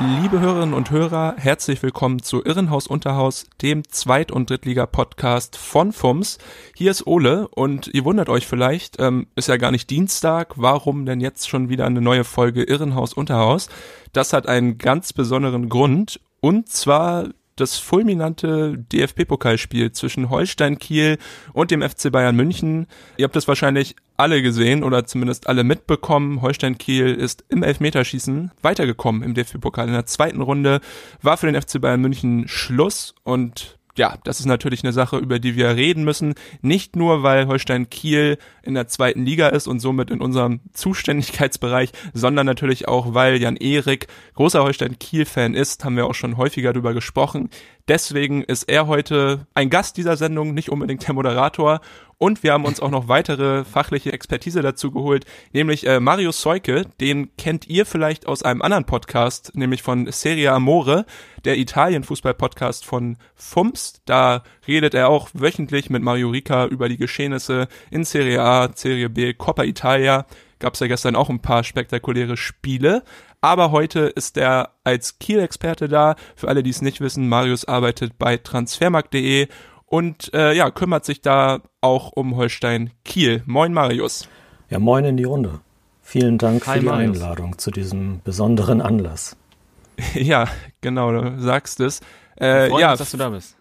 Liebe Hörerinnen und Hörer, herzlich willkommen zu Irrenhaus Unterhaus, dem Zweit- und Drittliga-Podcast von FUMS. Hier ist Ole und ihr wundert euch vielleicht, ähm, ist ja gar nicht Dienstag, warum denn jetzt schon wieder eine neue Folge Irrenhaus Unterhaus? Das hat einen ganz besonderen Grund und zwar das fulminante DFB-Pokalspiel zwischen Holstein Kiel und dem FC Bayern München. Ihr habt es wahrscheinlich alle gesehen oder zumindest alle mitbekommen. Holstein Kiel ist im Elfmeterschießen weitergekommen im DFB-Pokal. In der zweiten Runde war für den FC Bayern München Schluss und ja, das ist natürlich eine Sache, über die wir reden müssen. Nicht nur, weil Holstein Kiel in der zweiten Liga ist und somit in unserem Zuständigkeitsbereich, sondern natürlich auch, weil Jan Erik großer Holstein Kiel-Fan ist, haben wir auch schon häufiger darüber gesprochen. Deswegen ist er heute ein Gast dieser Sendung, nicht unbedingt der Moderator. Und wir haben uns auch noch weitere fachliche Expertise dazu geholt, nämlich äh, Marius Seuke, den kennt ihr vielleicht aus einem anderen Podcast, nämlich von Serie Amore, der Italien-Fußball-Podcast von FUMS. Da redet er auch wöchentlich mit Mario Rica über die Geschehnisse in Serie A, Serie B, Coppa Italia. Gab es ja gestern auch ein paar spektakuläre Spiele. Aber heute ist er als Kiel-Experte da. Für alle, die es nicht wissen, Marius arbeitet bei transfermarkt.de und äh, ja, kümmert sich da auch um Holstein Kiel. Moin Marius. Ja, moin in die Runde. Vielen Dank Hi, für die Marius. Einladung zu diesem besonderen Anlass. ja, genau, du sagst es. Äh, ja, uns, dass du da bist.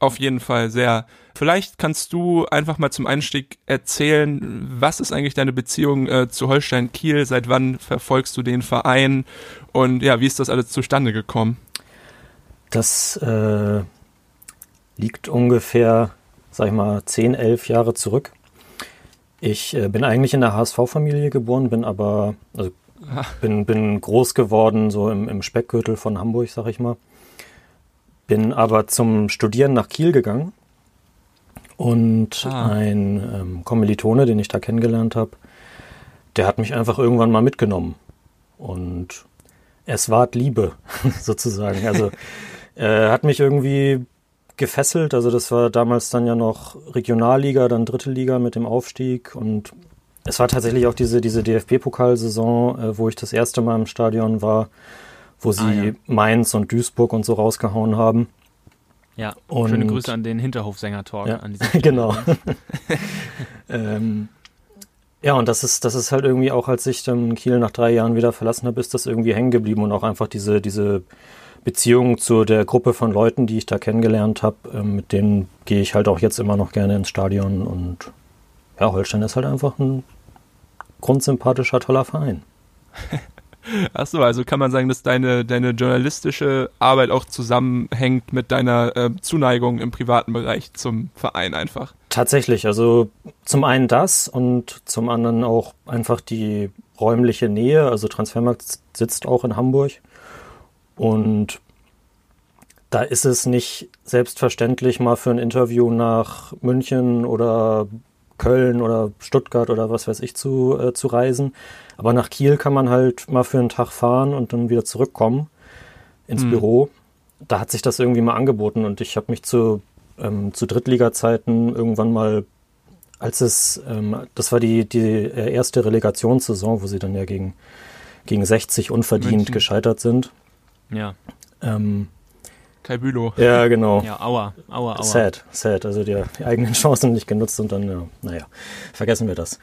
auf jeden Fall sehr. Vielleicht kannst du einfach mal zum Einstieg erzählen, was ist eigentlich deine Beziehung äh, zu Holstein Kiel? Seit wann verfolgst du den Verein? Und ja, wie ist das alles zustande gekommen? Das äh, liegt ungefähr, sag ich mal, 10, 11 Jahre zurück. Ich äh, bin eigentlich in der HSV-Familie geboren, bin aber, also bin, bin groß geworden, so im, im Speckgürtel von Hamburg, sag ich mal. Bin aber zum Studieren nach Kiel gegangen. Und Ah. ein ähm, Kommilitone, den ich da kennengelernt habe, der hat mich einfach irgendwann mal mitgenommen. Und es ward Liebe, sozusagen. Also äh, hat mich irgendwie gefesselt. Also das war damals dann ja noch Regionalliga, dann dritte Liga mit dem Aufstieg. Und es war tatsächlich auch diese, diese DFB-Pokalsaison, äh, wo ich das erste Mal im Stadion war, wo sie Ah, ja. Mainz und Duisburg und so rausgehauen haben. Ja, Und- schöne Grüße an den Hinterhofsänger-Talk. Ja, genau. ähm, ja, und das ist, das ist halt irgendwie auch, als ich dann Kiel nach drei Jahren wieder verlassen habe, ist das irgendwie hängen geblieben und auch einfach diese, diese Beziehung zu der Gruppe von Leuten, die ich da kennengelernt habe, ähm, mit denen gehe ich halt auch jetzt immer noch gerne ins Stadion und ja, Holstein ist halt einfach ein grundsympathischer, toller Verein. Ach so, also kann man sagen, dass deine, deine journalistische Arbeit auch zusammenhängt mit deiner äh, Zuneigung im privaten Bereich zum Verein einfach. Tatsächlich, also zum einen das und zum anderen auch einfach die räumliche Nähe. Also Transfermarkt sitzt auch in Hamburg und da ist es nicht selbstverständlich, mal für ein Interview nach München oder Köln oder Stuttgart oder was weiß ich zu, äh, zu reisen. Aber nach Kiel kann man halt mal für einen Tag fahren und dann wieder zurückkommen ins Hm. Büro. Da hat sich das irgendwie mal angeboten und ich habe mich zu, ähm, zu Drittliga-Zeiten irgendwann mal, als es, ähm, das war die, die äh, erste Relegationssaison, wo sie dann ja gegen, gegen 60 unverdient München. gescheitert sind. Ja, Ähm, Kai Bülow. ja, genau. ja, aua, aua, aua. Sad, sad. Also die, die eigenen Chancen nicht genutzt und dann, ja, naja, vergessen wir das.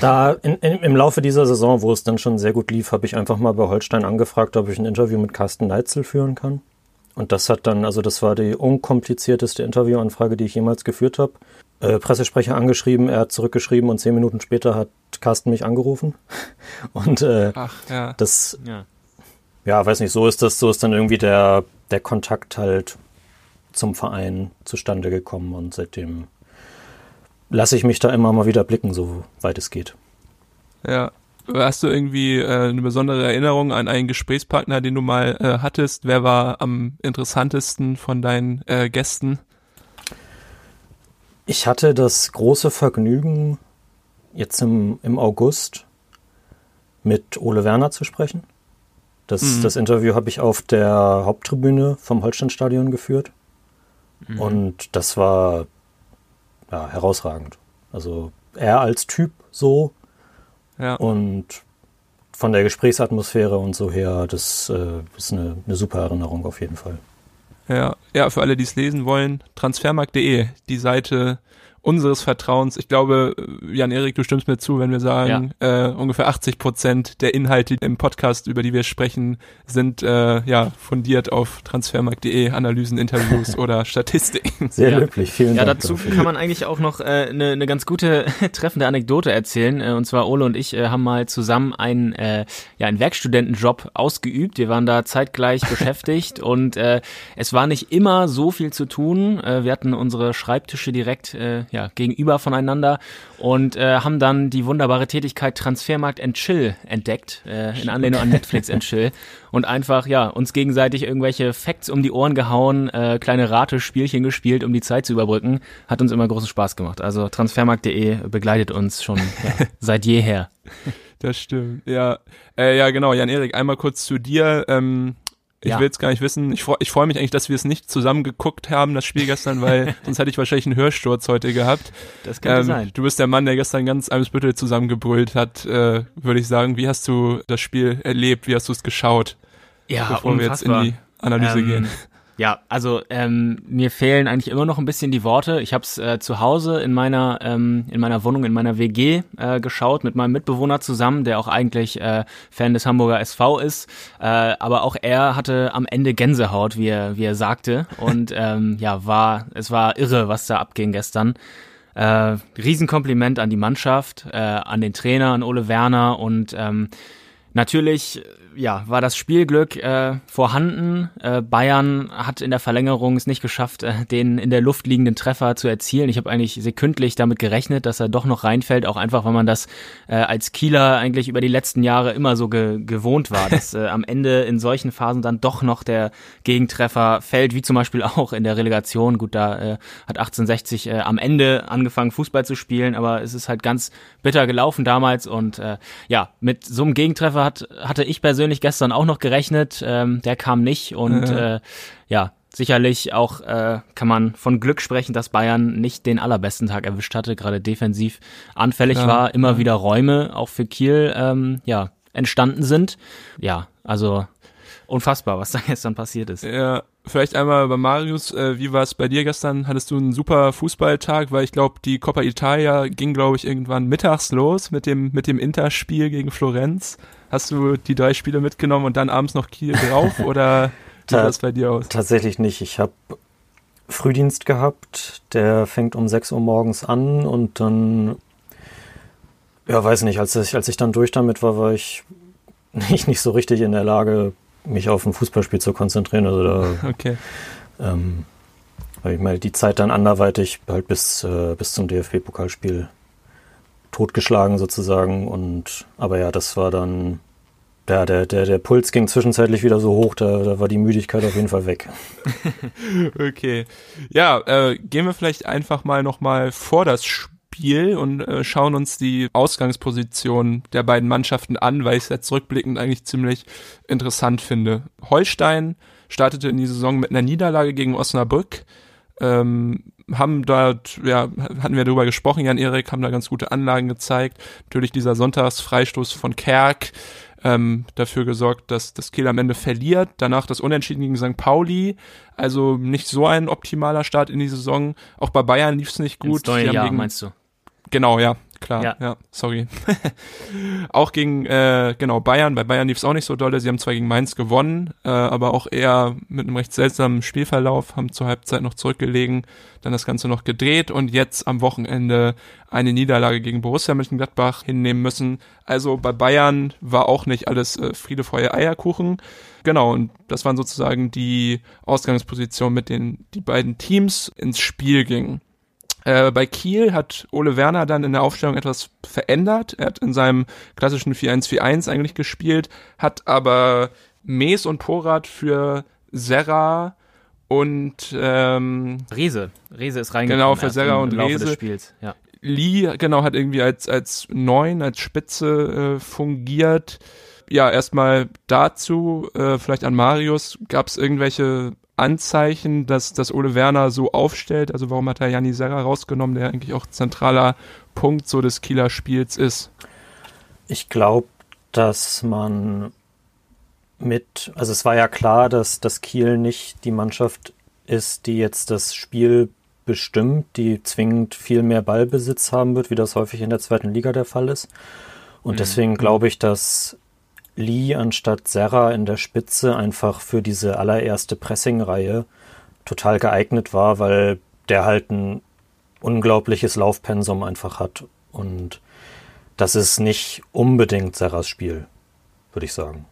Da in, in, im Laufe dieser Saison, wo es dann schon sehr gut lief, habe ich einfach mal bei Holstein angefragt, ob ich ein Interview mit Carsten Neitzel führen kann. Und das hat dann, also das war die unkomplizierteste Interviewanfrage, die ich jemals geführt habe. Äh, Pressesprecher angeschrieben, er hat zurückgeschrieben und zehn Minuten später hat Carsten mich angerufen. Und äh, Ach ja. das Ja. Ja, weiß nicht, so ist das, so ist dann irgendwie der, der Kontakt halt zum Verein zustande gekommen und seitdem lasse ich mich da immer mal wieder blicken, so weit es geht. Ja. hast du irgendwie äh, eine besondere Erinnerung an einen Gesprächspartner, den du mal äh, hattest? Wer war am interessantesten von deinen äh, Gästen? Ich hatte das große Vergnügen, jetzt im, im August mit Ole Werner zu sprechen. Das, mhm. das Interview habe ich auf der Haupttribüne vom Holsteinstadion geführt. Mhm. Und das war ja, herausragend. Also er als Typ so ja. und von der Gesprächsatmosphäre und so her, das äh, ist eine, eine super Erinnerung auf jeden Fall. Ja, ja, für alle, die es lesen wollen, transfermarkt.de, die Seite unseres Vertrauens. Ich glaube, Jan-Erik, du stimmst mir zu, wenn wir sagen, ja. äh, ungefähr 80 Prozent der Inhalte im Podcast, über die wir sprechen, sind äh, ja fundiert auf transfermarkt.de, Analysen, Interviews oder Statistiken. Sehr ja. löblich, vielen ja, Dank. Ja, dazu dafür. kann man eigentlich auch noch eine äh, ne, ne ganz gute treffende Anekdote erzählen. Äh, und zwar Ole und ich äh, haben mal zusammen einen, äh, ja, einen Werkstudentenjob ausgeübt. Wir waren da zeitgleich beschäftigt und äh, es war nicht immer so viel zu tun. Äh, wir hatten unsere Schreibtische direkt äh, ja, gegenüber voneinander und äh, haben dann die wunderbare Tätigkeit Transfermarkt and Chill entdeckt, äh, in Anlehnung an Netflix and Chill und einfach ja uns gegenseitig irgendwelche Facts um die Ohren gehauen, äh, kleine Ratespielchen gespielt, um die Zeit zu überbrücken, hat uns immer großen Spaß gemacht. Also transfermarkt.de begleitet uns schon ja, seit jeher. Das stimmt, ja. Äh, ja, genau, Jan-Erik, einmal kurz zu dir. Ähm, ich ja. will jetzt gar nicht wissen. Ich, ich freue mich eigentlich, dass wir es nicht zusammen geguckt haben, das Spiel gestern, weil sonst hätte ich wahrscheinlich einen Hörsturz heute gehabt. Das könnte ähm, sein. Du bist der Mann, der gestern ganz Eimsbüttel zusammengebrüllt hat, äh, würde ich sagen. Wie hast du das Spiel erlebt? Wie hast du es geschaut? Ja, bevor unfassbar. wir jetzt in die Analyse ähm, gehen. Ja, also ähm, mir fehlen eigentlich immer noch ein bisschen die Worte. Ich habe es äh, zu Hause in meiner ähm, in meiner Wohnung in meiner WG äh, geschaut mit meinem Mitbewohner zusammen, der auch eigentlich äh, Fan des Hamburger SV ist. Äh, aber auch er hatte am Ende Gänsehaut, wie er wie er sagte. Und ähm, ja, war es war irre, was da abging gestern. Äh, Riesenkompliment an die Mannschaft, äh, an den Trainer, an Ole Werner und ähm, natürlich ja, war das Spielglück äh, vorhanden. Äh, Bayern hat in der Verlängerung es nicht geschafft, äh, den in der Luft liegenden Treffer zu erzielen. Ich habe eigentlich sekündlich damit gerechnet, dass er doch noch reinfällt, auch einfach, weil man das äh, als Kieler eigentlich über die letzten Jahre immer so ge gewohnt war, dass äh, am Ende in solchen Phasen dann doch noch der Gegentreffer fällt, wie zum Beispiel auch in der Relegation. Gut, da äh, hat 1860 äh, am Ende angefangen, Fußball zu spielen, aber es ist halt ganz bitter gelaufen damals und äh, ja, mit so einem Gegentreffer hat, hatte ich persönlich gestern auch noch gerechnet. Ähm, der kam nicht und ja, äh, ja sicherlich auch äh, kann man von Glück sprechen, dass Bayern nicht den allerbesten Tag erwischt hatte, gerade defensiv anfällig ja, war, immer wieder Räume auch für Kiel ähm, ja entstanden sind. Ja, also unfassbar, was da gestern passiert ist. Ja, vielleicht einmal bei Marius, äh, wie war es bei dir gestern? Hattest du einen super Fußballtag? Weil ich glaube, die Coppa Italia ging, glaube ich, irgendwann mittags los mit dem, mit dem Interspiel gegen Florenz. Hast du die drei Spiele mitgenommen und dann abends noch Kiel drauf oder wie sah das bei dir aus? Tatsächlich nicht. Ich habe Frühdienst gehabt, der fängt um 6 Uhr morgens an und dann, ja, weiß nicht, als ich, als ich dann durch damit war, war ich nicht, nicht so richtig in der Lage, mich auf ein Fußballspiel zu konzentrieren. Also da, okay. Ähm, weil ich meine, die Zeit dann anderweitig halt bis, äh, bis zum DFB-Pokalspiel totgeschlagen sozusagen. Und aber ja, das war dann. Ja, der, der, der Puls ging zwischenzeitlich wieder so hoch, da, da war die Müdigkeit auf jeden Fall weg. okay. Ja, äh, gehen wir vielleicht einfach mal nochmal vor das Spiel und äh, schauen uns die Ausgangsposition der beiden Mannschaften an, weil ich es jetzt rückblickend eigentlich ziemlich interessant finde. Holstein startete in die Saison mit einer Niederlage gegen Osnabrück. Ähm, haben dort, ja, hatten wir darüber gesprochen, Jan Erik, haben da ganz gute Anlagen gezeigt. Natürlich dieser Sonntagsfreistoß von Kerk ähm, dafür gesorgt, dass das Kiel am Ende verliert. Danach das Unentschieden gegen St. Pauli. Also nicht so ein optimaler Start in die Saison. Auch bei Bayern lief es nicht gut. Ins neue Jahr, gegen, meinst du? Genau, ja klar. Ja, ja sorry. auch gegen, äh, genau, Bayern. Bei Bayern lief es auch nicht so dolle. Sie haben zwar gegen Mainz gewonnen, äh, aber auch eher mit einem recht seltsamen Spielverlauf, haben zur Halbzeit noch zurückgelegen, dann das Ganze noch gedreht und jetzt am Wochenende eine Niederlage gegen Borussia Mönchengladbach hinnehmen müssen. Also bei Bayern war auch nicht alles äh, Friede, Feuer, Eierkuchen. Genau, und das waren sozusagen die Ausgangspositionen, mit denen die beiden Teams ins Spiel gingen. Äh, bei Kiel hat Ole Werner dann in der Aufstellung etwas verändert. Er hat in seinem klassischen 4-1-4-1 eigentlich gespielt, hat aber Mees und Porat für Serra und ähm, Rese. Rese ist reingekommen. Genau, für Serra und Rese. Spiels. Ja. Lee, genau, hat irgendwie als, als Neun, als Spitze äh, fungiert. Ja, erstmal dazu, äh, vielleicht an Marius, gab es irgendwelche Anzeichen, dass, dass Ole Werner so aufstellt? Also warum hat er Janni Serra rausgenommen, der eigentlich auch zentraler Punkt so des Kieler Spiels ist? Ich glaube, dass man mit, also es war ja klar, dass das Kiel nicht die Mannschaft ist, die jetzt das Spiel bestimmt, die zwingend viel mehr Ballbesitz haben wird, wie das häufig in der zweiten Liga der Fall ist. Und mhm. deswegen glaube ich, dass Lee anstatt Serra in der Spitze einfach für diese allererste Pressing-Reihe total geeignet war, weil der halt ein unglaubliches Laufpensum einfach hat. Und das ist nicht unbedingt Serras Spiel, würde ich sagen.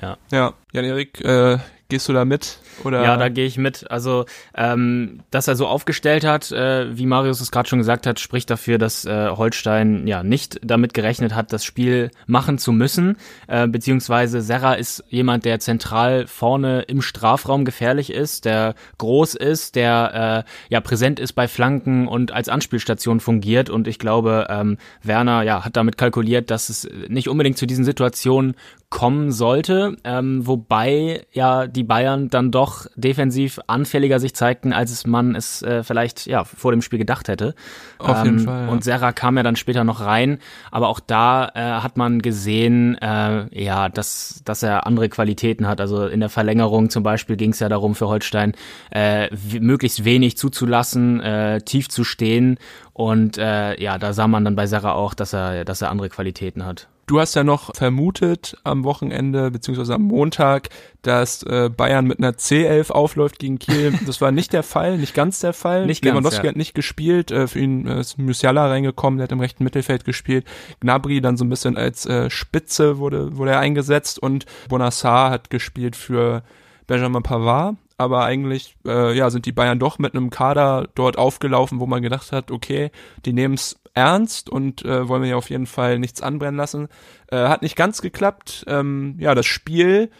Ja. Ja, Jan-Erik, äh, Gehst du da mit? Oder? Ja, da gehe ich mit. Also, ähm, dass er so aufgestellt hat, äh, wie Marius es gerade schon gesagt hat, spricht dafür, dass äh, Holstein ja nicht damit gerechnet hat, das Spiel machen zu müssen. Äh, beziehungsweise Serra ist jemand, der zentral vorne im Strafraum gefährlich ist, der groß ist, der äh, ja präsent ist bei Flanken und als Anspielstation fungiert. Und ich glaube, ähm, Werner ja hat damit kalkuliert, dass es nicht unbedingt zu diesen Situationen kommen sollte, ähm, wobei ja die Bayern dann doch defensiv anfälliger sich zeigten, als es man es äh, vielleicht ja vor dem Spiel gedacht hätte. Auf ähm, jeden Fall. Ja. Und Serra kam ja dann später noch rein, aber auch da äh, hat man gesehen, äh, ja, dass dass er andere Qualitäten hat. Also in der Verlängerung zum Beispiel ging es ja darum für Holstein äh, möglichst wenig zuzulassen, äh, tief zu stehen und äh, ja, da sah man dann bei Serra auch, dass er dass er andere Qualitäten hat. Du hast ja noch vermutet am Wochenende beziehungsweise am Montag, dass äh, Bayern mit einer C11 aufläuft gegen Kiel. Das war nicht der Fall, nicht ganz der Fall. Nicht Lewandowski ganz, ja. hat nicht gespielt, äh, für ihn äh, ist Musiala reingekommen, der hat im rechten Mittelfeld gespielt. Gnabry dann so ein bisschen als äh, Spitze wurde, wurde er eingesetzt und Bonassar hat gespielt für Benjamin Pavard aber eigentlich äh, ja, sind die Bayern doch mit einem Kader dort aufgelaufen, wo man gedacht hat, okay, die nehmen es ernst und äh, wollen wir ja auf jeden Fall nichts anbrennen lassen. Äh, hat nicht ganz geklappt. Ähm, ja, das Spiel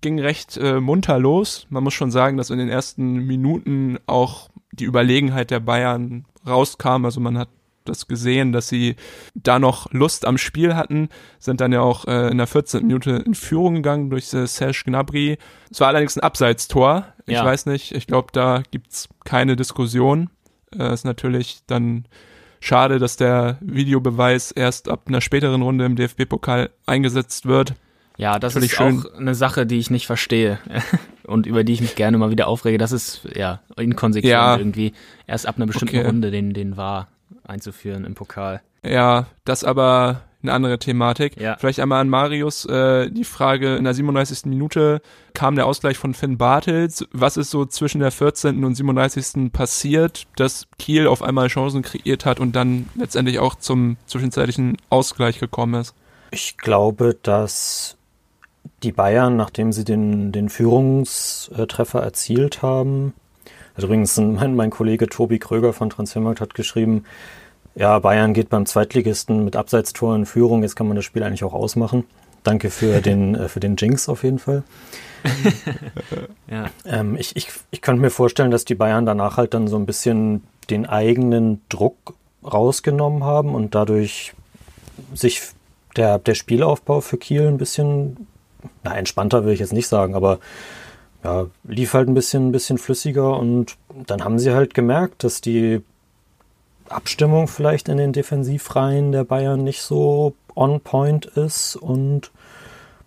ging recht äh, munter los. Man muss schon sagen, dass in den ersten Minuten auch die Überlegenheit der Bayern rauskam. Also man hat das gesehen, dass sie da noch Lust am Spiel hatten, sind dann ja auch äh, in der 14. Minute in Führung gegangen durch äh, Serge Gnabry. Es war allerdings ein Abseitstor. Ich ja. weiß nicht, ich glaube, da gibt's keine Diskussion. Äh, ist natürlich dann schade, dass der Videobeweis erst ab einer späteren Runde im DFB-Pokal eingesetzt wird. Ja, das Natürlich ist schön. auch eine Sache, die ich nicht verstehe und über die ich mich gerne mal wieder aufrege. Das ist ja inkonsequent ja. irgendwie. Erst ab einer bestimmten okay. Runde den, den war einzuführen im Pokal. Ja, das aber eine andere Thematik. Ja. Vielleicht einmal an Marius äh, die Frage, in der 37. Minute kam der Ausgleich von Finn Bartels. Was ist so zwischen der 14. und 37. passiert, dass Kiel auf einmal Chancen kreiert hat und dann letztendlich auch zum zwischenzeitlichen Ausgleich gekommen ist? Ich glaube, dass die Bayern, nachdem sie den, den Führungstreffer erzielt haben, also übrigens mein, mein Kollege Tobi Kröger von Transfermarkt hat geschrieben, ja, Bayern geht beim Zweitligisten mit Abseitstor in Führung. Jetzt kann man das Spiel eigentlich auch ausmachen. Danke für den, äh, für den Jinx auf jeden Fall. ja. ähm, ich, ich, ich könnte mir vorstellen, dass die Bayern danach halt dann so ein bisschen den eigenen Druck rausgenommen haben und dadurch sich der, der Spielaufbau für Kiel ein bisschen, na, entspannter will ich jetzt nicht sagen, aber ja, lief halt ein bisschen, ein bisschen flüssiger und dann haben sie halt gemerkt, dass die Abstimmung vielleicht in den Defensivreihen der Bayern nicht so on point ist und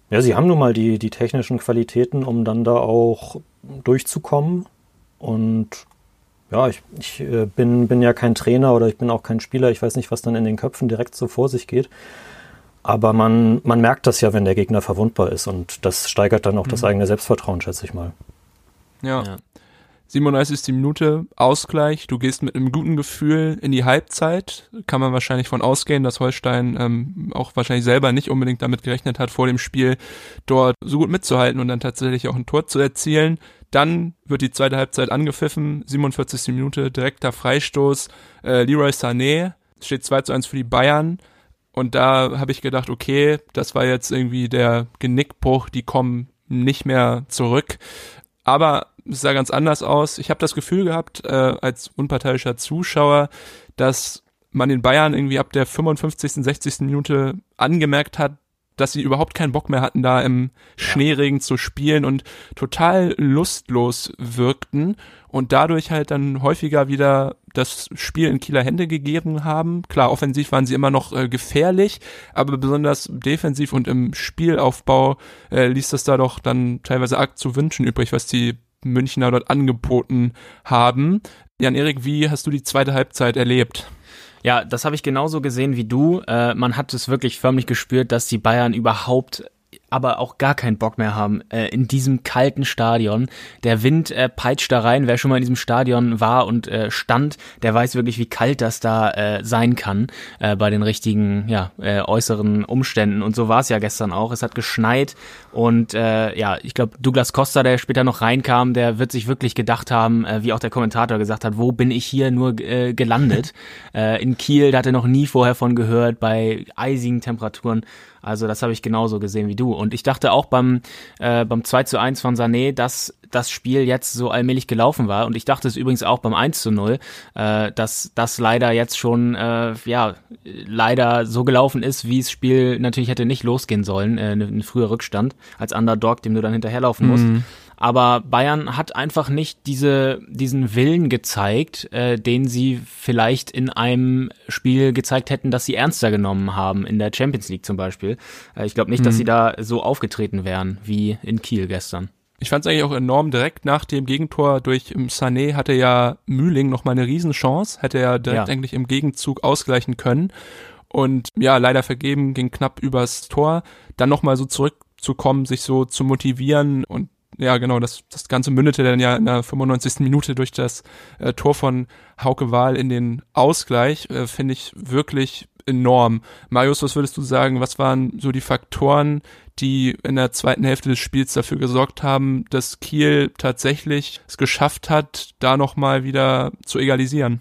ja, sie haben nun mal die, die technischen Qualitäten, um dann da auch durchzukommen und ja, ich, ich äh, bin, bin ja kein Trainer oder ich bin auch kein Spieler, ich weiß nicht, was dann in den Köpfen direkt so vor sich geht. Aber man, man merkt das ja, wenn der Gegner verwundbar ist und das steigert dann auch mhm. das eigene Selbstvertrauen, schätze ich mal. Ja. ja. 37. Minute Ausgleich. Du gehst mit einem guten Gefühl in die Halbzeit. Kann man wahrscheinlich von ausgehen, dass Holstein ähm, auch wahrscheinlich selber nicht unbedingt damit gerechnet hat, vor dem Spiel dort so gut mitzuhalten und dann tatsächlich auch ein Tor zu erzielen. Dann wird die zweite Halbzeit angepfiffen, 47. Minute, direkter Freistoß. Äh, Leroy Sané steht 2 zu 1 für die Bayern. Und da habe ich gedacht, okay, das war jetzt irgendwie der Genickbruch, die kommen nicht mehr zurück. Aber es sah ganz anders aus. Ich habe das Gefühl gehabt, äh, als unparteiischer Zuschauer, dass man den Bayern irgendwie ab der 55., 60. Minute angemerkt hat, dass sie überhaupt keinen Bock mehr hatten, da im Schneeregen zu spielen und total lustlos wirkten und dadurch halt dann häufiger wieder das Spiel in Kieler Hände gegeben haben. Klar, offensiv waren sie immer noch äh, gefährlich, aber besonders defensiv und im Spielaufbau äh, ließ das da doch dann teilweise arg zu wünschen übrig, was die Münchner dort angeboten haben. Jan-Erik, wie hast du die zweite Halbzeit erlebt? Ja, das habe ich genauso gesehen wie du. Äh, man hat es wirklich förmlich gespürt, dass die Bayern überhaupt aber auch gar keinen Bock mehr haben äh, in diesem kalten Stadion. Der Wind äh, peitscht da rein. Wer schon mal in diesem Stadion war und äh, stand, der weiß wirklich, wie kalt das da äh, sein kann äh, bei den richtigen ja, äh, äußeren Umständen. Und so war es ja gestern auch. Es hat geschneit und äh, ja, ich glaube, Douglas Costa, der später noch reinkam, der wird sich wirklich gedacht haben, äh, wie auch der Kommentator gesagt hat, wo bin ich hier nur äh, gelandet? äh, in Kiel, da hat er noch nie vorher von gehört, bei eisigen Temperaturen. Also das habe ich genauso gesehen wie du. Und ich dachte auch beim, äh, beim 2 zu 1 von Sané, dass das Spiel jetzt so allmählich gelaufen war. Und ich dachte es übrigens auch beim 1 zu 0, äh, dass das leider jetzt schon, äh, ja, leider so gelaufen ist, wie das Spiel natürlich hätte nicht losgehen sollen. Äh, ein früher Rückstand als Underdog, dem du dann hinterherlaufen musst. Mhm. Aber Bayern hat einfach nicht diese, diesen Willen gezeigt, äh, den sie vielleicht in einem Spiel gezeigt hätten, das sie ernster genommen haben, in der Champions League zum Beispiel. Äh, ich glaube nicht, mhm. dass sie da so aufgetreten wären wie in Kiel gestern. Ich fand es eigentlich auch enorm direkt nach dem Gegentor durch Sané hatte ja Mühling noch mal eine Riesenchance, hätte er direkt ja. eigentlich im Gegenzug ausgleichen können und ja, leider vergeben, ging knapp übers Tor, dann noch mal so zurückzukommen, sich so zu motivieren und ja, genau, das, das Ganze mündete dann ja in der 95. Minute durch das äh, Tor von Hauke Wahl in den Ausgleich, äh, finde ich wirklich enorm. Marius, was würdest du sagen, was waren so die Faktoren, die in der zweiten Hälfte des Spiels dafür gesorgt haben, dass Kiel tatsächlich es geschafft hat, da nochmal wieder zu egalisieren?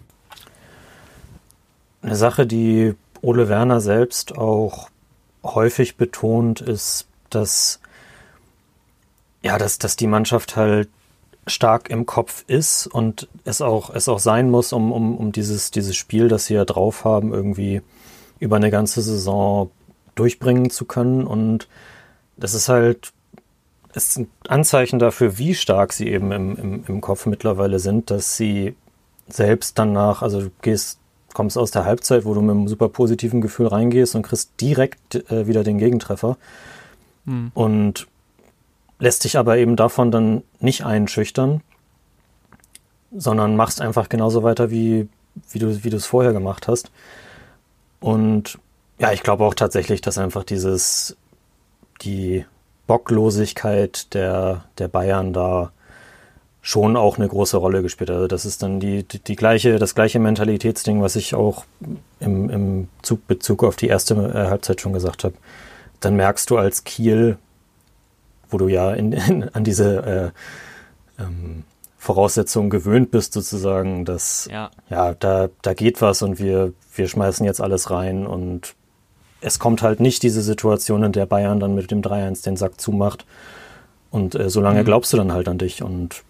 Eine Sache, die Ole Werner selbst auch häufig betont, ist, dass ja, dass, dass die Mannschaft halt stark im Kopf ist und es auch, es auch sein muss, um, um, um dieses, dieses Spiel, das sie ja drauf haben, irgendwie über eine ganze Saison durchbringen zu können. Und das ist halt, ist ein Anzeichen dafür, wie stark sie eben im, im, im Kopf mittlerweile sind, dass sie selbst danach, also du gehst, kommst aus der Halbzeit, wo du mit einem super positiven Gefühl reingehst und kriegst direkt äh, wieder den Gegentreffer. Hm. Und lässt dich aber eben davon dann nicht einschüchtern, sondern machst einfach genauso weiter, wie, wie du wie es vorher gemacht hast. Und ja, ich glaube auch tatsächlich, dass einfach dieses, die Bocklosigkeit der, der Bayern da schon auch eine große Rolle gespielt hat. Also das ist dann die, die, die, gleiche, das gleiche Mentalitätsding, was ich auch im, im Zug, Bezug auf die erste äh, Halbzeit schon gesagt habe. Dann merkst du als Kiel, wo du ja in, in, an diese äh, ähm, Voraussetzungen gewöhnt bist, sozusagen, dass ja, ja da, da geht was und wir, wir schmeißen jetzt alles rein und es kommt halt nicht diese Situation, in der Bayern dann mit dem 3-1 den Sack zumacht. Und äh, solange mhm. glaubst du dann halt an dich und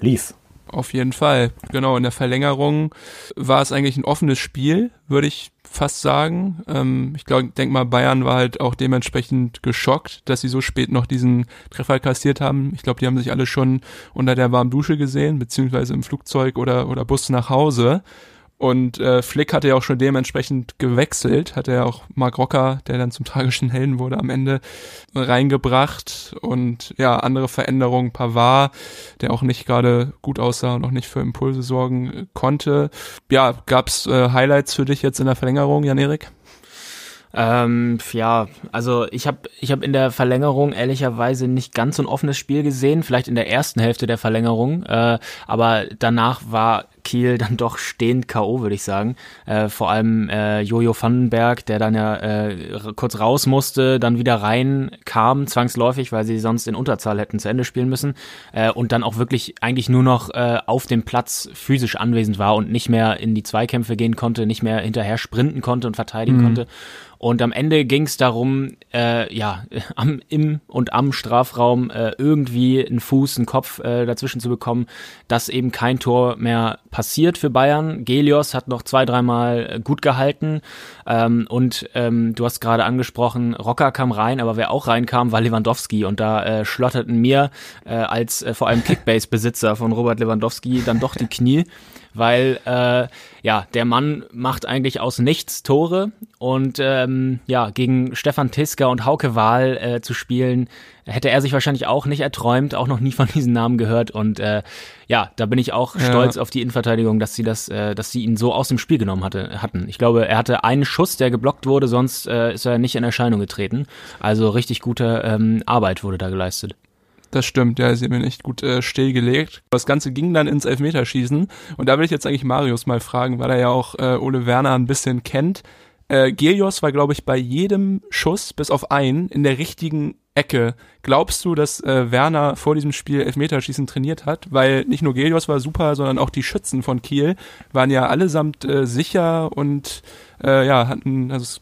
lief. Auf jeden Fall. Genau, in der Verlängerung war es eigentlich ein offenes Spiel, würde ich fast sagen. Ähm, ich glaube, denk mal, Bayern war halt auch dementsprechend geschockt, dass sie so spät noch diesen Treffer kassiert haben. Ich glaube, die haben sich alle schon unter der warmen Dusche gesehen, beziehungsweise im Flugzeug oder, oder Bus nach Hause. Und äh, Flick hatte ja auch schon dementsprechend gewechselt, hat er auch Mark Rocker, der dann zum tragischen Helden wurde, am Ende reingebracht. Und ja, andere Veränderungen, Pavard, der auch nicht gerade gut aussah und auch nicht für Impulse sorgen konnte. Ja, gab's äh, Highlights für dich jetzt in der Verlängerung, Jan-Erik? Ähm, ja, also ich habe ich hab in der Verlängerung ehrlicherweise nicht ganz so ein offenes Spiel gesehen, vielleicht in der ersten Hälfte der Verlängerung, äh, aber danach war Kiel dann doch stehend K.O., würde ich sagen. Äh, vor allem äh, Jojo Vandenberg, der dann ja äh, kurz raus musste, dann wieder rein kam, zwangsläufig, weil sie sonst in Unterzahl hätten zu Ende spielen müssen. Äh, und dann auch wirklich eigentlich nur noch äh, auf dem Platz physisch anwesend war und nicht mehr in die Zweikämpfe gehen konnte, nicht mehr hinterher sprinten konnte und verteidigen mhm. konnte. Und am Ende ging es darum, äh, ja, am, im und am Strafraum äh, irgendwie einen Fuß, einen Kopf äh, dazwischen zu bekommen, dass eben kein Tor mehr passiert für Bayern. Gelios hat noch zwei, dreimal äh, gut gehalten. Ähm, und ähm, du hast gerade angesprochen, Rocker kam rein, aber wer auch reinkam, war Lewandowski. Und da äh, schlotterten mir äh, als äh, vor allem Kickbase-Besitzer von Robert Lewandowski dann doch die Knie weil äh, ja der Mann macht eigentlich aus nichts Tore und ähm, ja gegen Stefan Tiska und Hauke Wahl äh, zu spielen hätte er sich wahrscheinlich auch nicht erträumt, auch noch nie von diesen Namen gehört und äh, ja da bin ich auch ja. stolz auf die Innenverteidigung, dass sie das, äh, dass sie ihn so aus dem Spiel genommen hatte hatten. Ich glaube, er hatte einen Schuss, der geblockt wurde, sonst äh, ist er nicht in Erscheinung getreten. Also richtig gute ähm, Arbeit wurde da geleistet. Das stimmt, ja, sie haben ihn echt gut äh, stillgelegt. Das Ganze ging dann ins Elfmeterschießen. Und da will ich jetzt eigentlich Marius mal fragen, weil er ja auch äh, Ole Werner ein bisschen kennt. Äh, Gelios war, glaube ich, bei jedem Schuss, bis auf einen, in der richtigen Ecke. Glaubst du, dass äh, Werner vor diesem Spiel Elfmeterschießen trainiert hat? Weil nicht nur Gelios war super, sondern auch die Schützen von Kiel waren ja allesamt äh, sicher und äh, ja, hatten, also es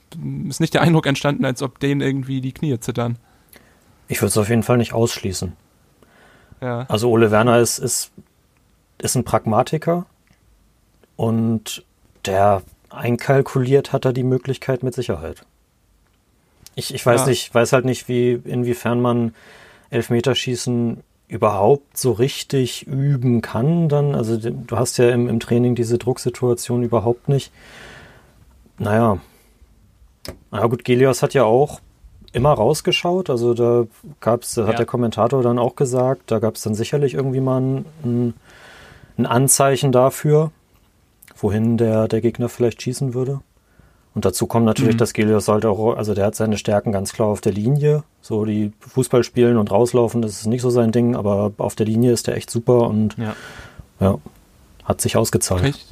ist nicht der Eindruck entstanden, als ob denen irgendwie die Knie zittern. Ich würde es auf jeden Fall nicht ausschließen. Ja. Also Ole Werner ist, ist, ist ein Pragmatiker und der einkalkuliert hat er die Möglichkeit mit Sicherheit. Ich, ich weiß ja. nicht, weiß halt nicht, wie, inwiefern man Elfmeterschießen überhaupt so richtig üben kann dann. Also du hast ja im, im Training diese Drucksituation überhaupt nicht. Naja. Na gut, Gelios hat ja auch immer rausgeschaut. Also da gab's, da hat der Kommentator dann auch gesagt, da gab es dann sicherlich irgendwie mal ein, ein, Anzeichen dafür, wohin der, der Gegner vielleicht schießen würde. Und dazu kommt natürlich, mhm. dass Gelios halt auch, also der hat seine Stärken ganz klar auf der Linie. So die Fußball spielen und rauslaufen, das ist nicht so sein Ding, aber auf der Linie ist er echt super und ja, ja hat sich ausgezahlt. Ich,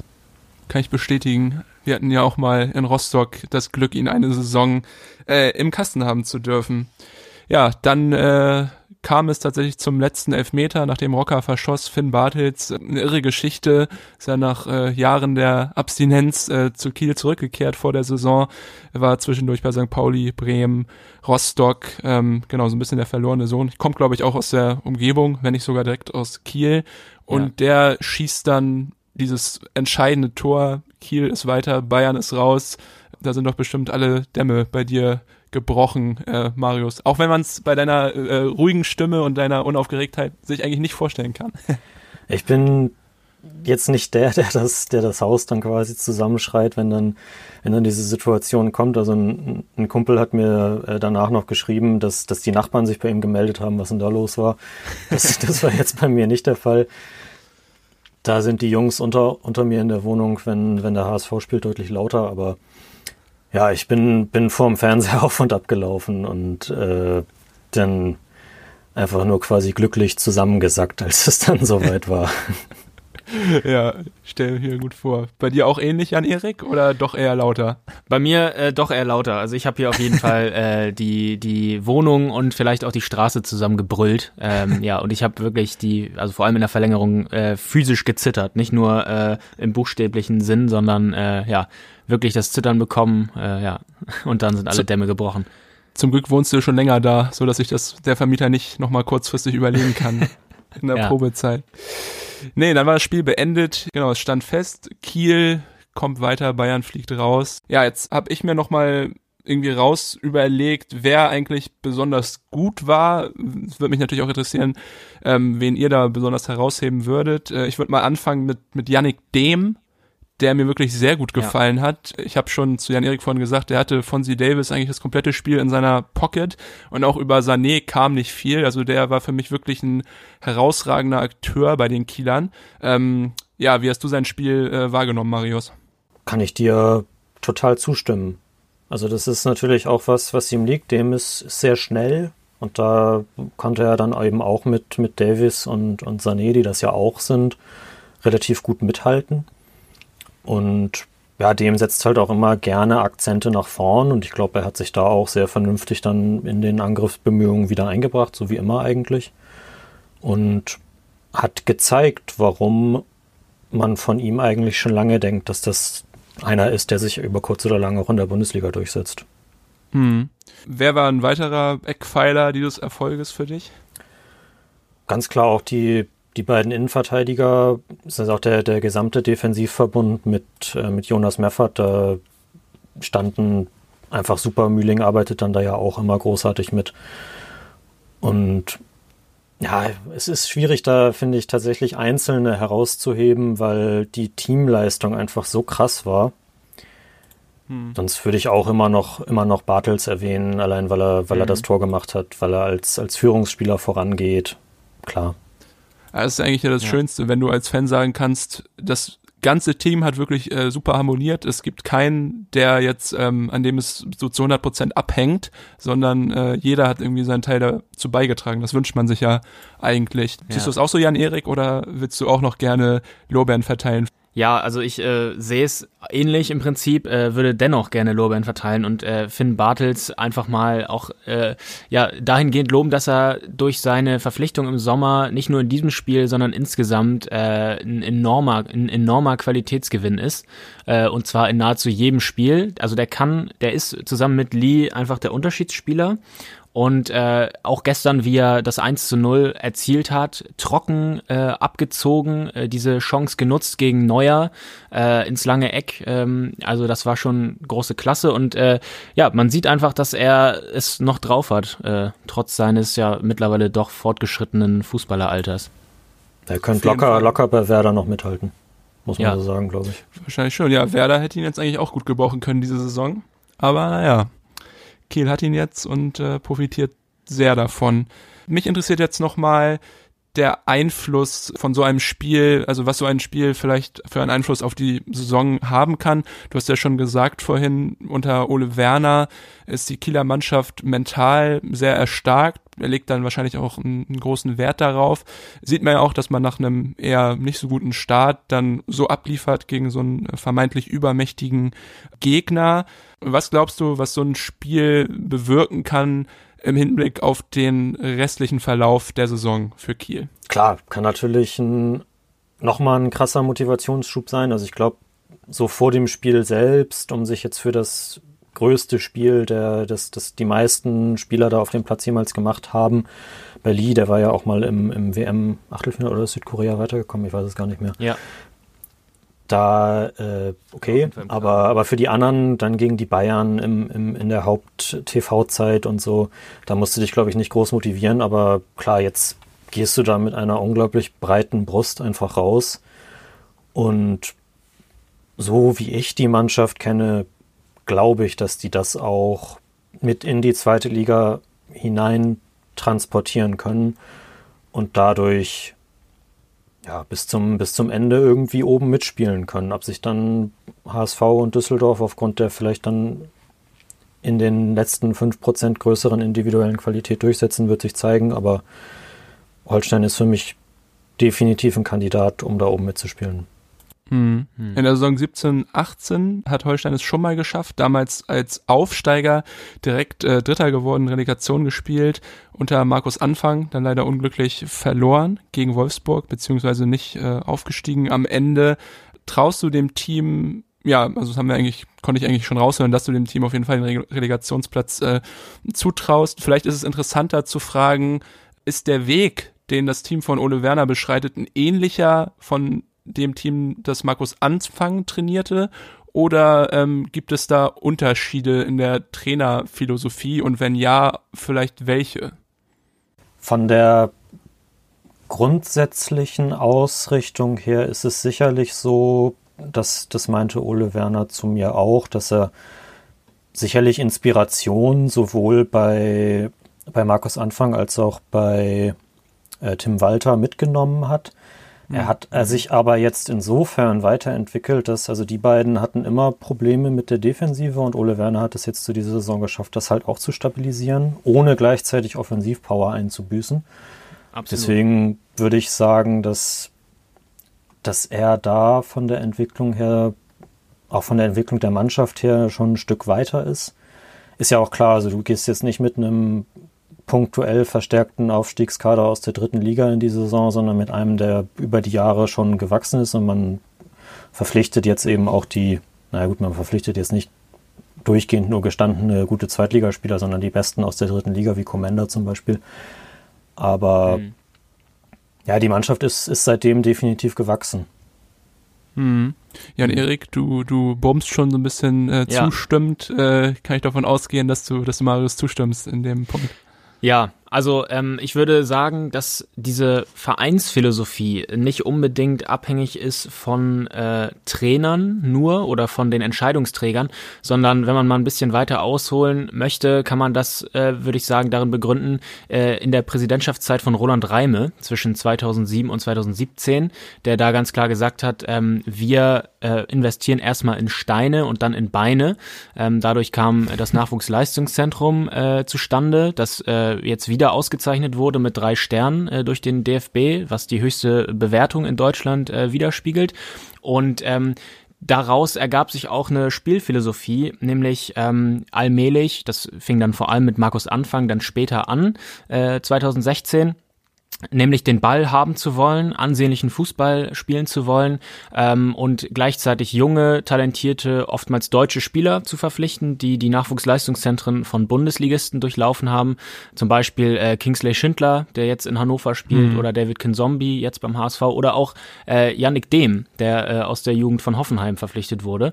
kann ich bestätigen. Wir hatten ja auch mal in Rostock das Glück, ihn eine Saison äh, im Kasten haben zu dürfen. Ja, dann äh, kam es tatsächlich zum letzten Elfmeter, nachdem Rocker verschoss Finn Bartels. Eine irre Geschichte, ist ja nach äh, Jahren der Abstinenz äh, zu Kiel zurückgekehrt vor der Saison, er war zwischendurch bei St. Pauli, Bremen, Rostock, ähm, genau, so ein bisschen der verlorene Sohn. Kommt, glaube ich, auch aus der Umgebung, wenn nicht sogar direkt aus Kiel. Und ja. der schießt dann dieses entscheidende Tor. Kiel ist weiter, Bayern ist raus. Da sind doch bestimmt alle Dämme bei dir gebrochen, äh, Marius. Auch wenn man es bei deiner äh, ruhigen Stimme und deiner Unaufgeregtheit sich eigentlich nicht vorstellen kann. ich bin jetzt nicht der, der das, der das Haus dann quasi zusammenschreit, wenn dann, wenn dann diese Situation kommt. Also ein, ein Kumpel hat mir äh, danach noch geschrieben, dass, dass die Nachbarn sich bei ihm gemeldet haben, was denn da los war. Das, das war jetzt bei mir nicht der Fall. Da sind die Jungs unter, unter mir in der Wohnung, wenn, wenn der HSV spielt, deutlich lauter, aber ja, ich bin, bin vorm Fernseher auf und ab gelaufen und äh, dann einfach nur quasi glücklich zusammengesackt, als es dann soweit war. ja, stell mir gut vor. Bei dir auch ähnlich an Erik oder doch eher lauter? Bei mir äh, doch eher lauter. Also ich habe hier auf jeden Fall äh, die die Wohnung und vielleicht auch die Straße zusammengebrüllt. Ähm, ja, und ich habe wirklich die, also vor allem in der Verlängerung äh, physisch gezittert, nicht nur äh, im buchstäblichen Sinn, sondern äh, ja wirklich das Zittern bekommen. Äh, ja, und dann sind alle Dämme gebrochen. Zum Glück wohnst du schon länger da, so dass sich das der Vermieter nicht nochmal kurzfristig überlegen kann in der ja. Probezeit. Nee, dann war das Spiel beendet. Genau, es stand fest. Kiel kommt weiter, Bayern fliegt raus. Ja, jetzt habe ich mir nochmal irgendwie raus überlegt, wer eigentlich besonders gut war. Es würde mich natürlich auch interessieren, ähm, wen ihr da besonders herausheben würdet. Äh, ich würde mal anfangen mit, mit Yannick Dehm der mir wirklich sehr gut gefallen ja. hat. Ich habe schon zu Jan-Erik vorhin gesagt, der hatte Fonzie Davis eigentlich das komplette Spiel in seiner Pocket und auch über Sané kam nicht viel. Also der war für mich wirklich ein herausragender Akteur bei den Kielern. Ähm, ja, wie hast du sein Spiel äh, wahrgenommen, Marius? Kann ich dir total zustimmen. Also das ist natürlich auch was, was ihm liegt. Dem ist sehr schnell und da konnte er dann eben auch mit, mit Davis und, und Sané, die das ja auch sind, relativ gut mithalten. Und ja, dem setzt halt auch immer gerne Akzente nach vorn und ich glaube, er hat sich da auch sehr vernünftig dann in den Angriffsbemühungen wieder eingebracht, so wie immer eigentlich. Und hat gezeigt, warum man von ihm eigentlich schon lange denkt, dass das einer ist, der sich über kurz oder lang auch in der Bundesliga durchsetzt. Hm. Wer war ein weiterer Eckpfeiler dieses Erfolges für dich? Ganz klar auch die, die beiden Innenverteidiger, das ist auch der, der gesamte Defensivverbund mit, äh, mit Jonas Meffert, da standen einfach super. Mühling arbeitet dann da ja auch immer großartig mit. Und ja, es ist schwierig, da finde ich tatsächlich Einzelne herauszuheben, weil die Teamleistung einfach so krass war. Hm. Sonst würde ich auch immer noch, immer noch Bartels erwähnen, allein weil er, weil hm. er das Tor gemacht hat, weil er als, als Führungsspieler vorangeht. Klar. Das ist eigentlich ja das ja. Schönste, wenn du als Fan sagen kannst, dass ganze Team hat wirklich äh, super harmoniert. Es gibt keinen, der jetzt, ähm, an dem es so zu 100 Prozent abhängt, sondern äh, jeder hat irgendwie seinen Teil dazu beigetragen. Das wünscht man sich ja eigentlich. Ja. Siehst du es auch so, Jan-Erik, oder willst du auch noch gerne Lorbeeren verteilen? Ja, also ich äh, sehe es ähnlich im Prinzip, äh, würde dennoch gerne Lorbeeren verteilen und äh, Finn Bartels einfach mal auch äh, ja dahingehend loben, dass er durch seine Verpflichtung im Sommer nicht nur in diesem Spiel, sondern insgesamt äh, ein enormer, ein enormer Qualitätsgewinn ist äh, und zwar in nahezu jedem Spiel. Also der kann, der ist zusammen mit Lee einfach der Unterschiedsspieler und äh, auch gestern, wie er das 1 zu 0 erzielt hat, trocken äh, abgezogen, äh, diese Chance genutzt gegen Neuer äh, ins lange Eck. Ähm, also das war schon große Klasse. Und äh, ja, man sieht einfach, dass er es noch drauf hat, äh, trotz seines ja mittlerweile doch fortgeschrittenen Fußballeralters. Er könnte locker, locker bei Werder noch mithalten. Muss man ja. so sagen, glaube ich. Wahrscheinlich schon. Ja, Werder hätte ihn jetzt eigentlich auch gut gebrauchen können diese Saison. Aber naja, Kiel hat ihn jetzt und äh, profitiert sehr davon. Mich interessiert jetzt nochmal der Einfluss von so einem Spiel, also was so ein Spiel vielleicht für einen Einfluss auf die Saison haben kann. Du hast ja schon gesagt vorhin, unter Ole Werner ist die Kieler Mannschaft mental sehr erstarkt. Er legt dann wahrscheinlich auch einen, einen großen Wert darauf. Sieht man ja auch, dass man nach einem eher nicht so guten Start dann so abliefert gegen so einen vermeintlich übermächtigen Gegner. Was glaubst du, was so ein Spiel bewirken kann im Hinblick auf den restlichen Verlauf der Saison für Kiel? Klar, kann natürlich ein, nochmal ein krasser Motivationsschub sein. Also ich glaube, so vor dem Spiel selbst, um sich jetzt für das größte Spiel, der, das, das die meisten Spieler da auf dem Platz jemals gemacht haben. Bei Lee, der war ja auch mal im, im WM-Achtelfinale oder Südkorea weitergekommen, ich weiß es gar nicht mehr. Ja da äh, okay, aber, aber für die anderen, dann gegen die Bayern im, im, in der Haupt-TV-Zeit und so, da musst du dich, glaube ich, nicht groß motivieren, aber klar, jetzt gehst du da mit einer unglaublich breiten Brust einfach raus und so wie ich die Mannschaft kenne, glaube ich, dass die das auch mit in die zweite Liga hinein transportieren können und dadurch ja, bis zum, bis zum Ende irgendwie oben mitspielen können. Ob sich dann HSV und Düsseldorf aufgrund der vielleicht dann in den letzten 5% größeren individuellen Qualität durchsetzen, wird sich zeigen, aber Holstein ist für mich definitiv ein Kandidat, um da oben mitzuspielen. Hm. In der Saison 17, 18 hat Holstein es schon mal geschafft, damals als Aufsteiger direkt äh, Dritter geworden, Relegation gespielt, unter Markus Anfang, dann leider unglücklich verloren gegen Wolfsburg, beziehungsweise nicht äh, aufgestiegen. Am Ende traust du dem Team ja, also das haben wir eigentlich, konnte ich eigentlich schon raushören, dass du dem Team auf jeden Fall den Relegationsplatz äh, zutraust. Vielleicht ist es interessanter zu fragen, ist der Weg, den das Team von Ole Werner beschreitet, ein ähnlicher von dem Team, das Markus Anfang trainierte? Oder ähm, gibt es da Unterschiede in der Trainerphilosophie und wenn ja, vielleicht welche? Von der grundsätzlichen Ausrichtung her ist es sicherlich so, dass das meinte Ole Werner zu mir auch, dass er sicherlich Inspiration sowohl bei, bei Markus Anfang als auch bei äh, Tim Walter mitgenommen hat Er hat er sich aber jetzt insofern weiterentwickelt, dass also die beiden hatten immer Probleme mit der Defensive und Ole Werner hat es jetzt zu dieser Saison geschafft, das halt auch zu stabilisieren, ohne gleichzeitig Offensivpower einzubüßen. Absolut. Deswegen würde ich sagen, dass, dass er da von der Entwicklung her, auch von der Entwicklung der Mannschaft her schon ein Stück weiter ist. Ist ja auch klar, also du gehst jetzt nicht mit einem punktuell verstärkten Aufstiegskader aus der dritten Liga in die Saison, sondern mit einem, der über die Jahre schon gewachsen ist und man verpflichtet jetzt eben auch die, naja gut, man verpflichtet jetzt nicht durchgehend nur gestandene gute Zweitligaspieler, sondern die besten aus der dritten Liga, wie Commander zum Beispiel. Aber mhm. ja, die Mannschaft ist, ist seitdem definitiv gewachsen. Mhm. Jan Erik, du, du bombst schon so ein bisschen äh, ja. zustimmt. Äh, kann ich davon ausgehen, dass du, dass du Marius zustimmst in dem Punkt? Ja, also ähm, ich würde sagen, dass diese Vereinsphilosophie nicht unbedingt abhängig ist von äh, Trainern nur oder von den Entscheidungsträgern, sondern wenn man mal ein bisschen weiter ausholen möchte, kann man das, äh, würde ich sagen, darin begründen, äh, in der Präsidentschaftszeit von Roland Reime zwischen 2007 und 2017, der da ganz klar gesagt hat, ähm, wir äh, investieren erstmal in Steine und dann in Beine. Ähm, dadurch kam das Nachwuchsleistungszentrum äh, zustande, das äh, jetzt wieder wieder ausgezeichnet wurde mit drei Sternen äh, durch den DFB, was die höchste Bewertung in Deutschland äh, widerspiegelt. Und ähm, daraus ergab sich auch eine Spielphilosophie, nämlich ähm, allmählich, das fing dann vor allem mit Markus Anfang dann später an, äh, 2016 nämlich den Ball haben zu wollen, ansehnlichen Fußball spielen zu wollen ähm, und gleichzeitig junge, talentierte, oftmals deutsche Spieler zu verpflichten, die die Nachwuchsleistungszentren von Bundesligisten durchlaufen haben. Zum Beispiel äh, Kingsley Schindler, der jetzt in Hannover spielt, mhm. oder David Kinzombie jetzt beim HSV, oder auch äh, Yannick Dehm, der äh, aus der Jugend von Hoffenheim verpflichtet wurde.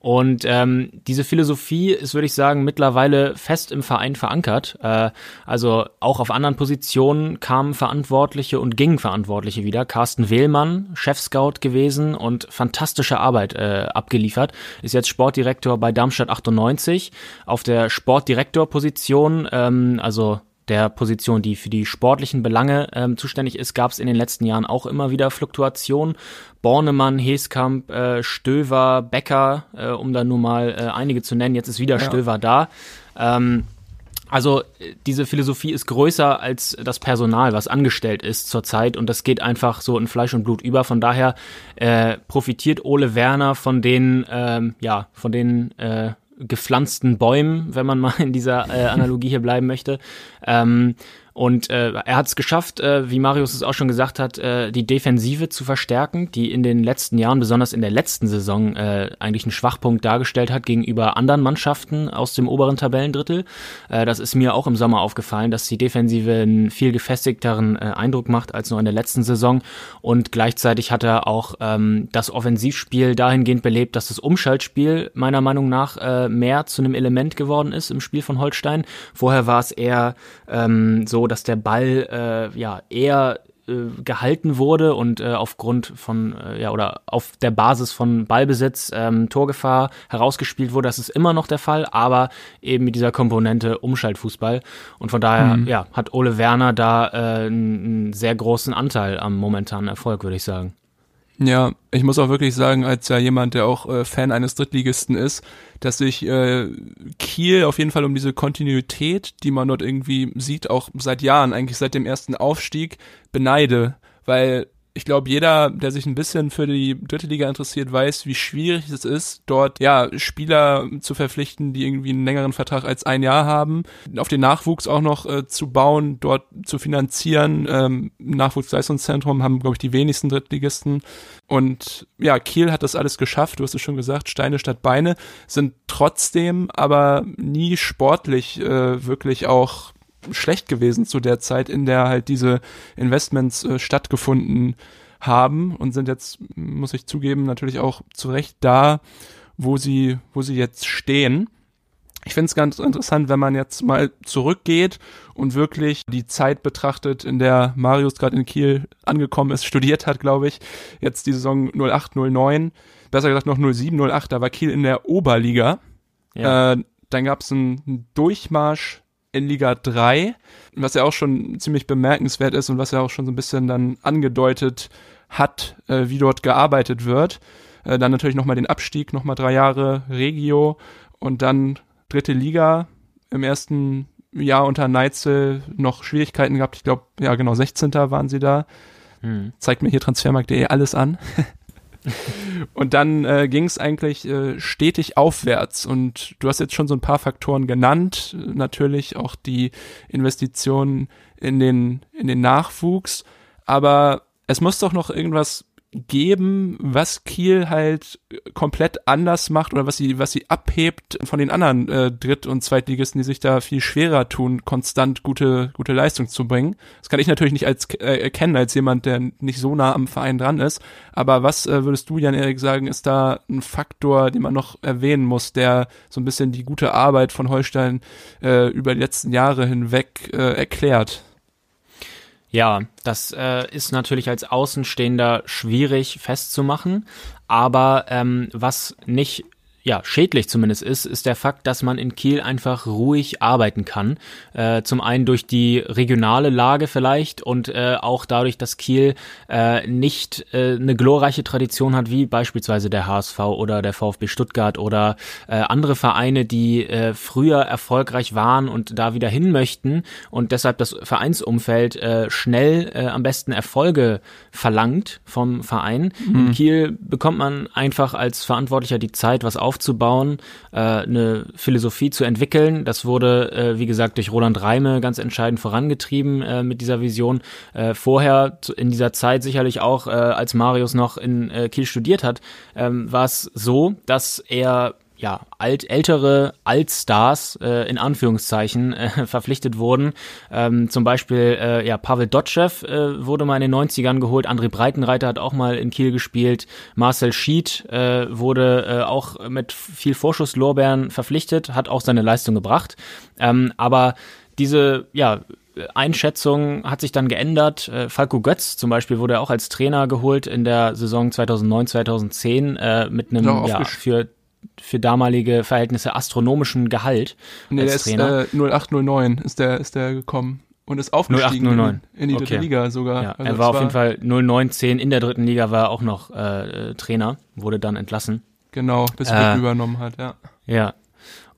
Und ähm, diese Philosophie ist, würde ich sagen, mittlerweile fest im Verein verankert. Äh, also auch auf anderen Positionen kamen Verantwortliche und gingen Verantwortliche wieder. Carsten Wehlmann, Chefscout gewesen und fantastische Arbeit äh, abgeliefert, ist jetzt Sportdirektor bei Darmstadt 98 auf der Sportdirektorposition, ähm, also der Position, die für die sportlichen Belange ähm, zuständig ist, gab es in den letzten Jahren auch immer wieder Fluktuationen. Bornemann, Heskamp, äh, Stöver, Becker, äh, um da nur mal äh, einige zu nennen. Jetzt ist wieder ja. Stöver da. Ähm, also diese Philosophie ist größer als das Personal, was angestellt ist zurzeit und das geht einfach so in Fleisch und Blut über. Von daher äh, profitiert Ole Werner von den, ähm, ja, von den äh, gepflanzten Bäumen, wenn man mal in dieser äh, Analogie hier bleiben möchte. Ähm, und äh, er hat es geschafft, äh, wie Marius es auch schon gesagt hat, äh, die Defensive zu verstärken, die in den letzten Jahren, besonders in der letzten Saison, äh, eigentlich einen Schwachpunkt dargestellt hat gegenüber anderen Mannschaften aus dem oberen Tabellendrittel. Äh, das ist mir auch im Sommer aufgefallen, dass die Defensive einen viel gefestigteren äh, Eindruck macht als nur in der letzten Saison. Und gleichzeitig hat er auch ähm, das Offensivspiel dahingehend belebt, dass das Umschaltspiel meiner Meinung nach äh, mehr zu einem Element geworden ist im Spiel von Holstein. Vorher war es eher ähm, so, dass der Ball äh, ja eher äh, gehalten wurde und äh, aufgrund von äh, ja oder auf der Basis von Ballbesitz ähm, Torgefahr herausgespielt wurde. Das ist immer noch der Fall, aber eben mit dieser Komponente Umschaltfußball und von daher mhm. ja hat Ole Werner da äh, einen sehr großen Anteil am momentanen Erfolg, würde ich sagen. Ja, ich muss auch wirklich sagen, als ja jemand, der auch äh, Fan eines Drittligisten ist, dass ich äh, Kiel auf jeden Fall um diese Kontinuität, die man dort irgendwie sieht, auch seit Jahren, eigentlich seit dem ersten Aufstieg, beneide. Weil ich glaube, jeder, der sich ein bisschen für die dritte Liga interessiert, weiß, wie schwierig es ist, dort ja Spieler zu verpflichten, die irgendwie einen längeren Vertrag als ein Jahr haben, auf den Nachwuchs auch noch äh, zu bauen, dort zu finanzieren. Ähm, Nachwuchsleistungszentrum haben, glaube ich, die wenigsten Drittligisten. Und ja, Kiel hat das alles geschafft, du hast es schon gesagt, Steine statt Beine, sind trotzdem aber nie sportlich äh, wirklich auch schlecht gewesen zu der Zeit, in der halt diese Investments äh, stattgefunden haben und sind jetzt, muss ich zugeben, natürlich auch zu Recht da, wo sie, wo sie jetzt stehen. Ich finde es ganz interessant, wenn man jetzt mal zurückgeht und wirklich die Zeit betrachtet, in der Marius gerade in Kiel angekommen ist, studiert hat, glaube ich. Jetzt die Saison 08, 09, besser gesagt noch 07, 08, da war Kiel in der Oberliga. Ja. Äh, dann gab es einen Durchmarsch in Liga 3, was ja auch schon ziemlich bemerkenswert ist und was ja auch schon so ein bisschen dann angedeutet hat, äh, wie dort gearbeitet wird. Äh, dann natürlich nochmal den Abstieg, nochmal drei Jahre Regio und dann dritte Liga im ersten Jahr unter Neitzel noch Schwierigkeiten gehabt. Ich glaube, ja genau, 16. waren sie da. Hm. Zeigt mir hier transfermarkt.de alles an. und dann äh, ging es eigentlich äh, stetig aufwärts. Und du hast jetzt schon so ein paar Faktoren genannt. Natürlich auch die Investitionen in den, in den Nachwuchs. Aber es muss doch noch irgendwas geben, was Kiel halt komplett anders macht oder was sie, was sie abhebt von den anderen äh, Dritt- und Zweitligisten, die sich da viel schwerer tun, konstant gute, gute Leistung zu bringen. Das kann ich natürlich nicht als äh, erkennen, als jemand, der nicht so nah am Verein dran ist. Aber was äh, würdest du, Jan-Erik, sagen, ist da ein Faktor, den man noch erwähnen muss, der so ein bisschen die gute Arbeit von Holstein äh, über die letzten Jahre hinweg äh, erklärt? Ja, das äh, ist natürlich als Außenstehender schwierig festzumachen, aber ähm, was nicht ja, schädlich zumindest ist, ist der Fakt, dass man in Kiel einfach ruhig arbeiten kann. Äh, zum einen durch die regionale Lage vielleicht und äh, auch dadurch, dass Kiel äh, nicht äh, eine glorreiche Tradition hat, wie beispielsweise der HSV oder der VfB Stuttgart oder äh, andere Vereine, die äh, früher erfolgreich waren und da wieder hin möchten und deshalb das Vereinsumfeld äh, schnell äh, am besten Erfolge verlangt vom Verein. Mhm. In Kiel bekommt man einfach als Verantwortlicher die Zeit, was auf aufzubauen, äh, eine Philosophie zu entwickeln. Das wurde, äh, wie gesagt, durch Roland Reime ganz entscheidend vorangetrieben äh, mit dieser Vision. Äh, vorher in dieser Zeit sicherlich auch, äh, als Marius noch in äh, Kiel studiert hat, ähm, war es so, dass er ja, alt, ältere Altstars äh, in Anführungszeichen äh, verpflichtet wurden. Ähm, zum Beispiel äh, ja, Pavel Dotschew äh, wurde mal in den 90ern geholt, André Breitenreiter hat auch mal in Kiel gespielt, Marcel Schied äh, wurde äh, auch mit viel Vorschusslorbeeren verpflichtet, hat auch seine Leistung gebracht. Ähm, aber diese, ja, Einschätzung hat sich dann geändert. Äh, Falco Götz zum Beispiel wurde auch als Trainer geholt in der Saison 2009, 2010 äh, mit einem ja, für für damalige Verhältnisse astronomischen Gehalt. Nee, der Trainer. ist äh, 0809 ist der, ist der gekommen und ist aufgestiegen 0809. In, die dritte Liga sogar. Ja, also er war auf jeden Fall 0910 in der dritten Liga war er auch noch äh, Trainer, wurde dann entlassen. Genau, bis er äh, übernommen hat, ja. Ja,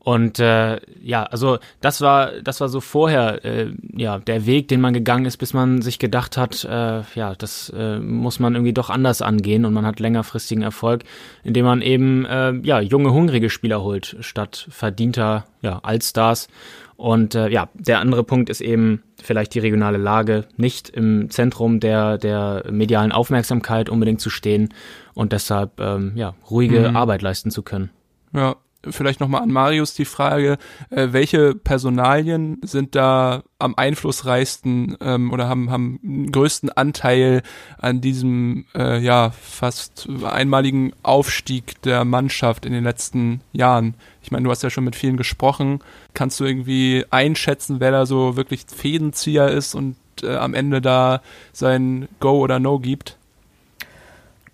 und äh, ja, also das war das war so vorher äh, ja der Weg, den man gegangen ist, bis man sich gedacht hat, äh, ja, das äh, muss man irgendwie doch anders angehen und man hat längerfristigen Erfolg, indem man eben äh, ja junge hungrige Spieler holt statt verdienter ja Allstars. Und äh, ja, der andere Punkt ist eben vielleicht die regionale Lage, nicht im Zentrum der der medialen Aufmerksamkeit unbedingt zu stehen und deshalb ähm, ja ruhige mhm. Arbeit leisten zu können. Ja, vielleicht nochmal an Marius die Frage, äh, welche Personalien sind da am einflussreichsten ähm, oder haben, haben den größten Anteil an diesem äh, ja fast einmaligen Aufstieg der Mannschaft in den letzten Jahren? Ich meine, du hast ja schon mit vielen gesprochen. Kannst du irgendwie einschätzen, wer da so wirklich Fädenzieher ist und äh, am Ende da sein Go oder No gibt?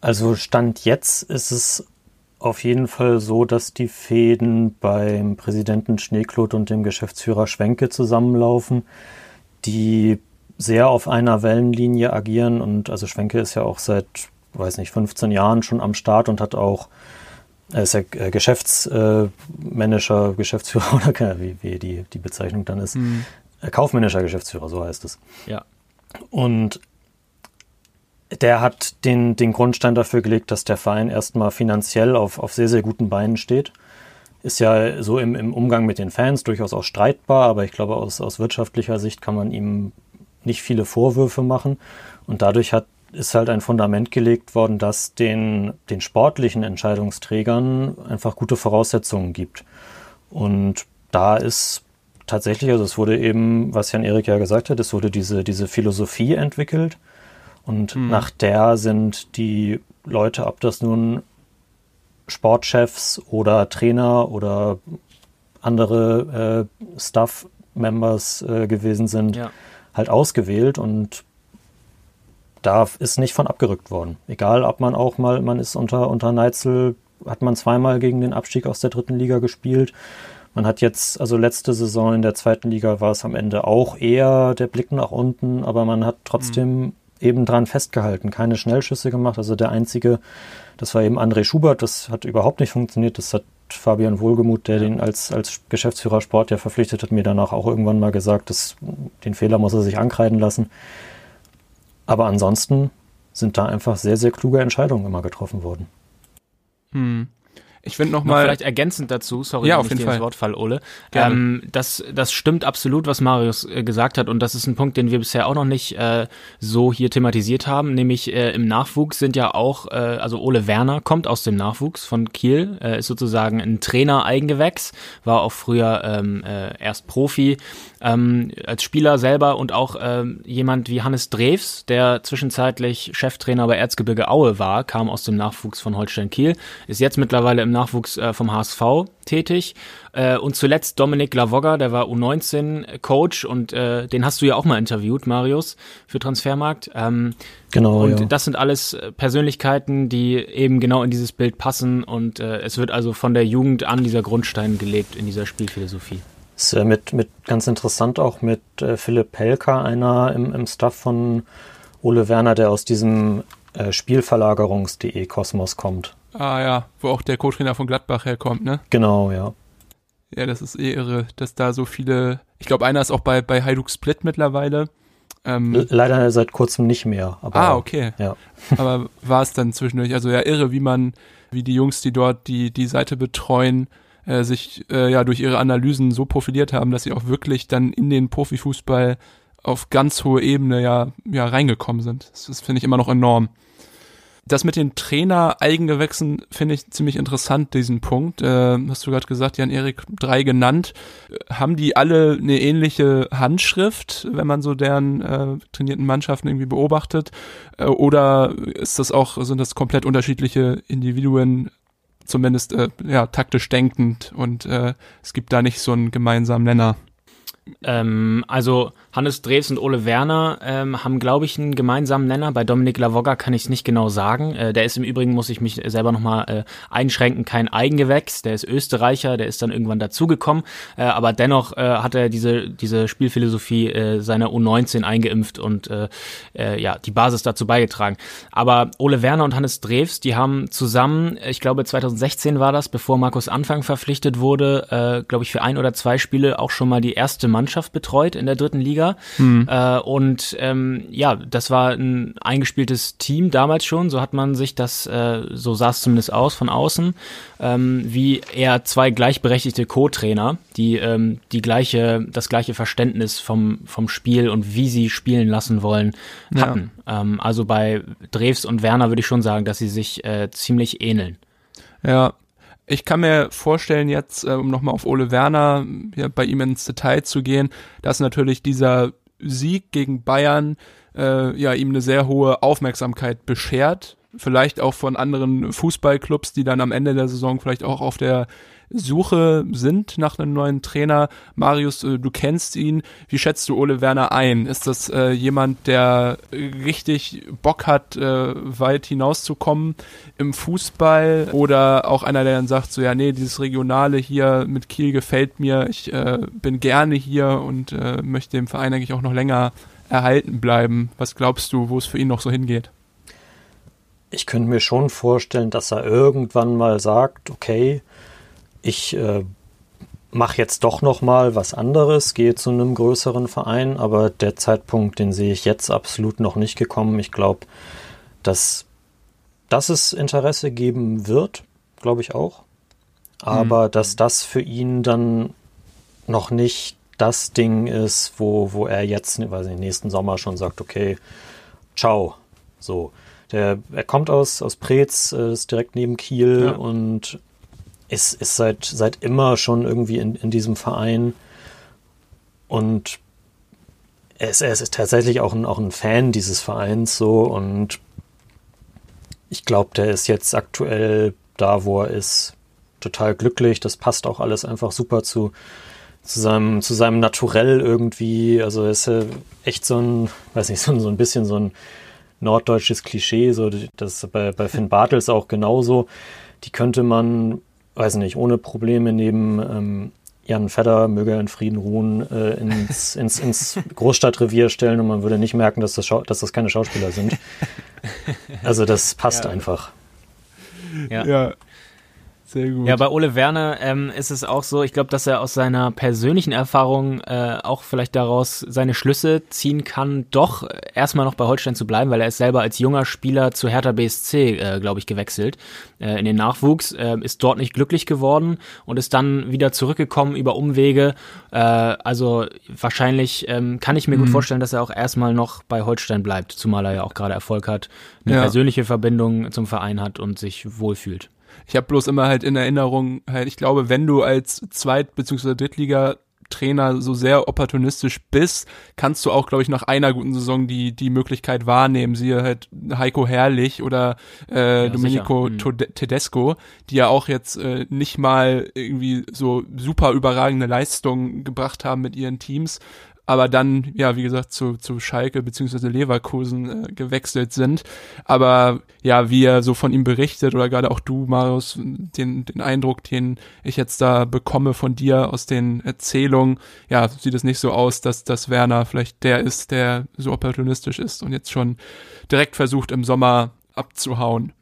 Also Stand jetzt ist es auf jeden Fall so, dass die Fäden beim Präsidenten Schneeklut und dem Geschäftsführer Schwenke zusammenlaufen, die sehr auf einer Wellenlinie agieren. Und also Schwenke ist ja auch seit, weiß nicht, 15 Jahren schon am Start und hat auch, er ist ja äh, Geschäftsmanager, Geschäftsführer oder wie, wie die, die Bezeichnung dann ist. Mhm. Kaufmännischer Geschäftsführer, so heißt es. Ja. Und der hat den, den Grundstein dafür gelegt, dass der Verein erstmal finanziell auf, auf sehr, sehr guten Beinen steht. Ist ja so im, im Umgang mit den Fans durchaus auch streitbar, aber ich glaube, aus, aus wirtschaftlicher Sicht kann man ihm nicht viele Vorwürfe machen. Und dadurch hat, ist halt ein Fundament gelegt worden, das den, den sportlichen Entscheidungsträgern einfach gute Voraussetzungen gibt. Und da ist tatsächlich, also es wurde eben, was Jan Erik ja gesagt hat, es wurde diese, diese Philosophie entwickelt und mhm. nach der sind die Leute, ob das nun Sportchefs oder Trainer oder andere äh, Staff-Members äh, gewesen sind, ja. halt ausgewählt und da ist nicht von abgerückt worden. Egal, ob man auch mal, man ist unter, unter Neitzel, hat man zweimal gegen den Abstieg aus der dritten Liga gespielt. Man hat jetzt, also letzte Saison in der zweiten Liga war es am Ende auch eher der Blick nach unten, aber man hat trotzdem mhm eben dran festgehalten, keine Schnellschüsse gemacht. Also der einzige, das war eben André Schubert, das hat überhaupt nicht funktioniert. Das hat Fabian Wohlgemuth, der den als, als Geschäftsführer Sport ja verpflichtet hat, mir danach auch irgendwann mal gesagt, dass den Fehler muss er sich ankreiden lassen. Aber ansonsten sind da einfach sehr, sehr kluge Entscheidungen immer getroffen worden. Hm. Ich finde nochmal. Noch vielleicht ergänzend dazu, sorry, ja, auf jeden Fall. Wort fall, Ole. Ähm, das, das stimmt absolut, was Marius äh, gesagt hat. Und das ist ein Punkt, den wir bisher auch noch nicht äh, so hier thematisiert haben. Nämlich äh, im Nachwuchs sind ja auch, äh, also Ole Werner kommt aus dem Nachwuchs von Kiel, äh, ist sozusagen ein Trainer-Eigengewächs, war auch früher ähm, äh, erst Profi, ähm, als Spieler selber und auch ähm, jemand wie Hannes Drews, der zwischenzeitlich Cheftrainer bei Erzgebirge Aue war, kam aus dem Nachwuchs von Holstein Kiel, ist jetzt mittlerweile im Nachwuchs äh, vom HSV tätig. Äh, und zuletzt Dominik Lavogga, der war U19-Coach und äh, den hast du ja auch mal interviewt, Marius, für Transfermarkt. Ähm, genau. Und ja. das sind alles äh, Persönlichkeiten, die eben genau in dieses Bild passen und äh, es wird also von der Jugend an dieser Grundstein gelebt in dieser Spielphilosophie. Ist äh, mit, mit ganz interessant auch mit äh, Philipp Pelka, einer im, im Staff von Ole Werner, der aus diesem äh, Spielverlagerungs.de Kosmos kommt. Ah ja, wo auch der Co-Trainer von Gladbach herkommt, ne? Genau, ja. Ja, das ist eh irre, dass da so viele. Ich glaube, einer ist auch bei, bei Hajduk Split mittlerweile. Ähm, Leider seit kurzem nicht mehr. Aber, ah, okay. Ja. aber war es dann zwischendurch. Also ja, irre, wie man, wie die Jungs, die dort die, die Seite betreuen, äh, sich äh, ja durch ihre Analysen so profiliert haben, dass sie auch wirklich dann in den Profifußball auf ganz hohe Ebene ja, ja reingekommen sind. Das, das finde ich immer noch enorm. Das mit den Trainer-Eigengewächsen finde ich ziemlich interessant, diesen Punkt. Äh, hast du gerade gesagt, Jan-Erik, drei genannt. Haben die alle eine ähnliche Handschrift, wenn man so deren äh, trainierten Mannschaften irgendwie beobachtet? Äh, oder ist das auch, sind das komplett unterschiedliche Individuen, zumindest äh, ja, taktisch denkend und äh, es gibt da nicht so einen gemeinsamen Nenner. Ähm, also Hannes Drews und Ole Werner ähm, haben, glaube ich, einen gemeinsamen Nenner. Bei Dominik Lavogga kann ich es nicht genau sagen. Äh, der ist im Übrigen, muss ich mich selber nochmal äh, einschränken, kein Eigengewächs. Der ist Österreicher, der ist dann irgendwann dazugekommen. Äh, aber dennoch äh, hat er diese, diese Spielphilosophie äh, seiner U19 eingeimpft und äh, äh, ja, die Basis dazu beigetragen. Aber Ole Werner und Hannes Drews, die haben zusammen, ich glaube 2016 war das, bevor Markus Anfang verpflichtet wurde, äh, glaube ich, für ein oder zwei Spiele auch schon mal die erste Mannschaft betreut in der dritten Liga. Mhm. Äh, und ähm, ja, das war ein eingespieltes Team damals schon. So hat man sich das, äh, so sah es zumindest aus von außen, ähm, wie eher zwei gleichberechtigte Co-Trainer, die ähm, die gleiche, das gleiche Verständnis vom vom Spiel und wie sie spielen lassen wollen hatten. Ja. Ähm, also bei Drews und Werner würde ich schon sagen, dass sie sich äh, ziemlich ähneln. Ja, ich kann mir vorstellen, jetzt, äh, um nochmal auf Ole Werner, ja, bei ihm ins Detail zu gehen, dass natürlich dieser Sieg gegen Bayern äh, ja ihm eine sehr hohe Aufmerksamkeit beschert. Vielleicht auch von anderen Fußballclubs, die dann am Ende der Saison vielleicht auch auf der Suche sind nach einem neuen Trainer. Marius, äh, du kennst ihn. Wie schätzt du Ole Werner ein? Ist das äh, jemand, der richtig Bock hat, äh, weit hinauszukommen im Fußball? Oder auch einer, der dann sagt, so ja, nee, dieses Regionale hier mit Kiel gefällt mir. Ich äh, bin gerne hier und äh, möchte dem Verein eigentlich auch noch länger erhalten bleiben. Was glaubst du, wo es für ihn noch so hingeht? Ich könnte mir schon vorstellen, dass er irgendwann mal sagt, okay, ich äh, mache jetzt doch noch mal was anderes, gehe zu einem größeren Verein, aber der Zeitpunkt, den sehe ich jetzt absolut noch nicht gekommen. Ich glaube, dass, dass es Interesse geben wird, glaube ich auch, aber mhm. dass das für ihn dann noch nicht das Ding ist, wo, wo er jetzt, weiß nicht, nächsten Sommer schon sagt, okay, ciao, so. Der, er kommt aus, aus Preetz, äh, ist direkt neben Kiel ja. und ist, ist seit, seit immer schon irgendwie in, in diesem Verein und er ist, er ist tatsächlich auch ein, auch ein Fan dieses Vereins so und ich glaube, der ist jetzt aktuell da, wo er ist, total glücklich. Das passt auch alles einfach super zu, zu seinem, zu seinem Naturell irgendwie. Also er ist ja echt so ein, weiß nicht, so, so ein bisschen so ein norddeutsches Klischee, so das bei, bei Finn Bartels auch genauso. Die könnte man weiß nicht, ohne Probleme neben ähm, Jan Fedder möge in Frieden ruhen, äh, ins, ins, ins Großstadtrevier stellen und man würde nicht merken, dass das, dass das keine Schauspieler sind. Also das passt ja. einfach. Ja. ja. Sehr gut. Ja, bei Ole Werner ähm, ist es auch so, ich glaube, dass er aus seiner persönlichen Erfahrung äh, auch vielleicht daraus seine Schlüsse ziehen kann, doch erstmal noch bei Holstein zu bleiben, weil er ist selber als junger Spieler zu Hertha BSC, äh, glaube ich, gewechselt äh, in den Nachwuchs, äh, ist dort nicht glücklich geworden und ist dann wieder zurückgekommen über Umwege. Äh, also wahrscheinlich ähm, kann ich mir mhm. gut vorstellen, dass er auch erstmal noch bei Holstein bleibt, zumal er ja auch gerade Erfolg hat, eine ja. persönliche Verbindung zum Verein hat und sich wohlfühlt. Ich habe bloß immer halt in Erinnerung, halt, ich glaube, wenn du als Zweit- bzw. Drittliga Trainer so sehr opportunistisch bist, kannst du auch, glaube ich, nach einer guten Saison die, die Möglichkeit wahrnehmen. Siehe halt Heiko Herrlich oder äh, ja, Domenico mhm. Tedesco, die ja auch jetzt äh, nicht mal irgendwie so super überragende Leistungen gebracht haben mit ihren Teams, aber dann, ja, wie gesagt, zu, zu Schalke beziehungsweise Leverkusen äh, gewechselt sind. Aber ja, wie er so von ihm berichtet oder gerade auch du, Marius, den, den Eindruck, den ich jetzt da bekomme von dir aus den Erzählungen, ja, sieht es nicht so aus, dass, dass Werner vielleicht der ist, der so opportunistisch ist und jetzt schon direkt versucht, im Sommer abzuhauen.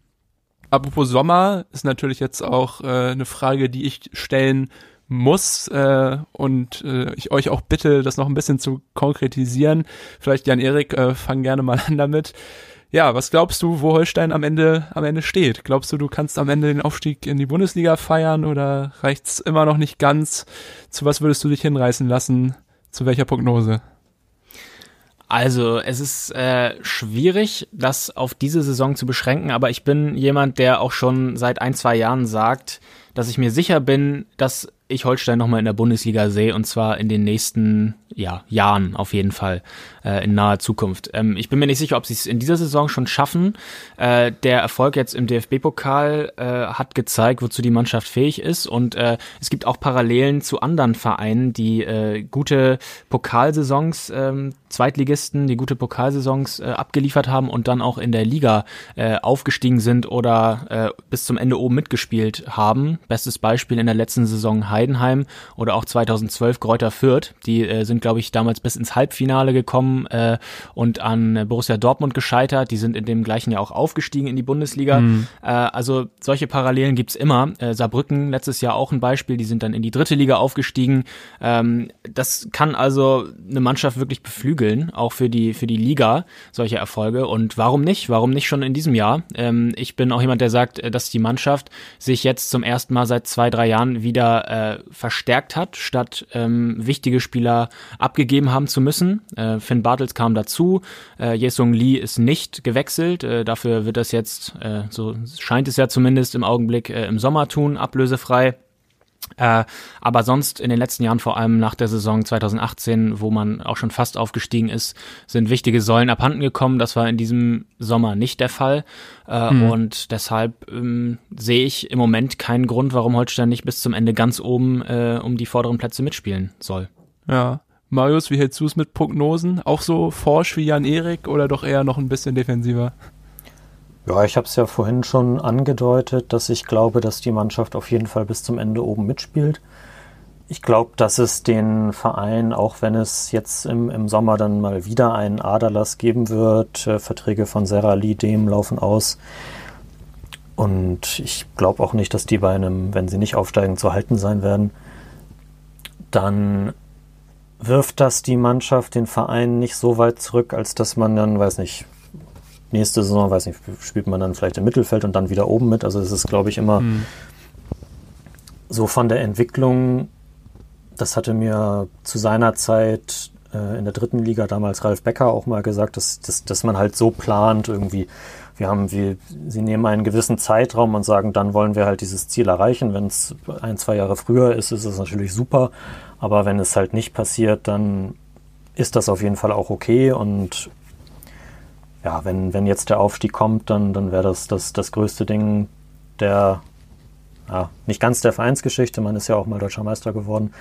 Apropos Sommer ist natürlich jetzt auch äh, eine Frage, die ich stellen muss äh, und äh, ich euch auch bitte, das noch ein bisschen zu konkretisieren. Vielleicht Jan-Erik, äh, fang gerne mal an damit. Ja, was glaubst du, wo Holstein am Ende am Ende steht? Glaubst du, du kannst am Ende den Aufstieg in die Bundesliga feiern oder reicht's immer noch nicht ganz? Zu was würdest du dich hinreißen lassen? Zu welcher Prognose? Also es ist äh, schwierig, das auf diese Saison zu beschränken, aber ich bin jemand, der auch schon seit ein, zwei Jahren sagt, dass ich mir sicher bin, dass ich Holstein nochmal in der Bundesliga sehe und zwar in den nächsten ja, Jahren auf jeden Fall äh, in naher Zukunft. Ähm, ich bin mir nicht sicher, ob sie es in dieser Saison schon schaffen. Äh, der Erfolg jetzt im DFB-Pokal äh, hat gezeigt, wozu die Mannschaft fähig ist und äh, es gibt auch Parallelen zu anderen Vereinen, die äh, gute Pokalsaisons, äh, Zweitligisten, die gute Pokalsaisons äh, abgeliefert haben und dann auch in der Liga aufgestiegen sind oder bis zum Ende oben mitgespielt haben. Bestes Beispiel in der letzten Saison Heidenheim oder auch 2012 Kräuter Fürth. Die äh, sind glaube ich, damals bis ins Halbfinale gekommen äh, und an Borussia Dortmund gescheitert. Die sind in dem gleichen Jahr auch aufgestiegen in die Bundesliga. Mhm. Äh, also solche Parallelen gibt's immer. Äh, Saarbrücken letztes Jahr auch ein Beispiel, die sind dann in die dritte Liga aufgestiegen. Ähm, das kann also eine Mannschaft wirklich beflügeln, auch für die, für die Liga, solche Erfolge. Und warum nicht? Warum nicht schon in diesem Jahr? Ähm, ich bin auch jemand, der sagt, äh, dass die Mannschaft sich jetzt zum ersten Mal seit zwei, drei Jahren wieder äh, verstärkt hat, statt ähm, wichtige Spieler abgegeben haben zu müssen. Äh, Finn Bartels kam dazu, äh, Jesung Lee ist nicht gewechselt. Äh, dafür wird das jetzt, äh, so scheint es ja zumindest im Augenblick, äh, im Sommer tun, ablösefrei. Äh, aber sonst in den letzten Jahren, vor allem nach der Saison 2018, wo man auch schon fast aufgestiegen ist, sind wichtige Säulen abhanden gekommen. Das war in diesem Sommer nicht der Fall. Äh, hm. Und deshalb ähm, sehe ich im Moment keinen Grund, warum Holstein nicht bis zum Ende ganz oben äh, um die vorderen Plätze mitspielen soll. Ja, Marius, wie hältst du es mit Prognosen? Auch so forsch wie Jan Erik oder doch eher noch ein bisschen defensiver? Ja, ich habe es ja vorhin schon angedeutet, dass ich glaube, dass die Mannschaft auf jeden Fall bis zum Ende oben mitspielt. Ich glaube, dass es den Verein, auch wenn es jetzt im, im Sommer dann mal wieder einen Aderlass geben wird, äh, Verträge von Sarah Lee dem laufen aus. Und ich glaube auch nicht, dass die bei einem, wenn sie nicht aufsteigen, zu halten sein werden. Dann wirft das die Mannschaft, den Verein nicht so weit zurück, als dass man dann, weiß nicht, nächste Saison, weiß nicht, spielt man dann vielleicht im Mittelfeld und dann wieder oben mit. Also es ist, glaube ich, immer mhm. so von der Entwicklung, das hatte mir zu seiner Zeit äh, in der dritten Liga damals Ralf Becker auch mal gesagt, dass, dass, dass man halt so plant irgendwie. Wir haben, wir, sie nehmen einen gewissen Zeitraum und sagen, dann wollen wir halt dieses Ziel erreichen. Wenn es ein, zwei Jahre früher ist, ist es natürlich super. Aber wenn es halt nicht passiert, dann ist das auf jeden Fall auch okay. Und ja, wenn, wenn jetzt der Aufstieg kommt, dann, dann wäre das, das das größte Ding der, ja, nicht ganz der Vereinsgeschichte. Man ist ja auch mal deutscher Meister geworden.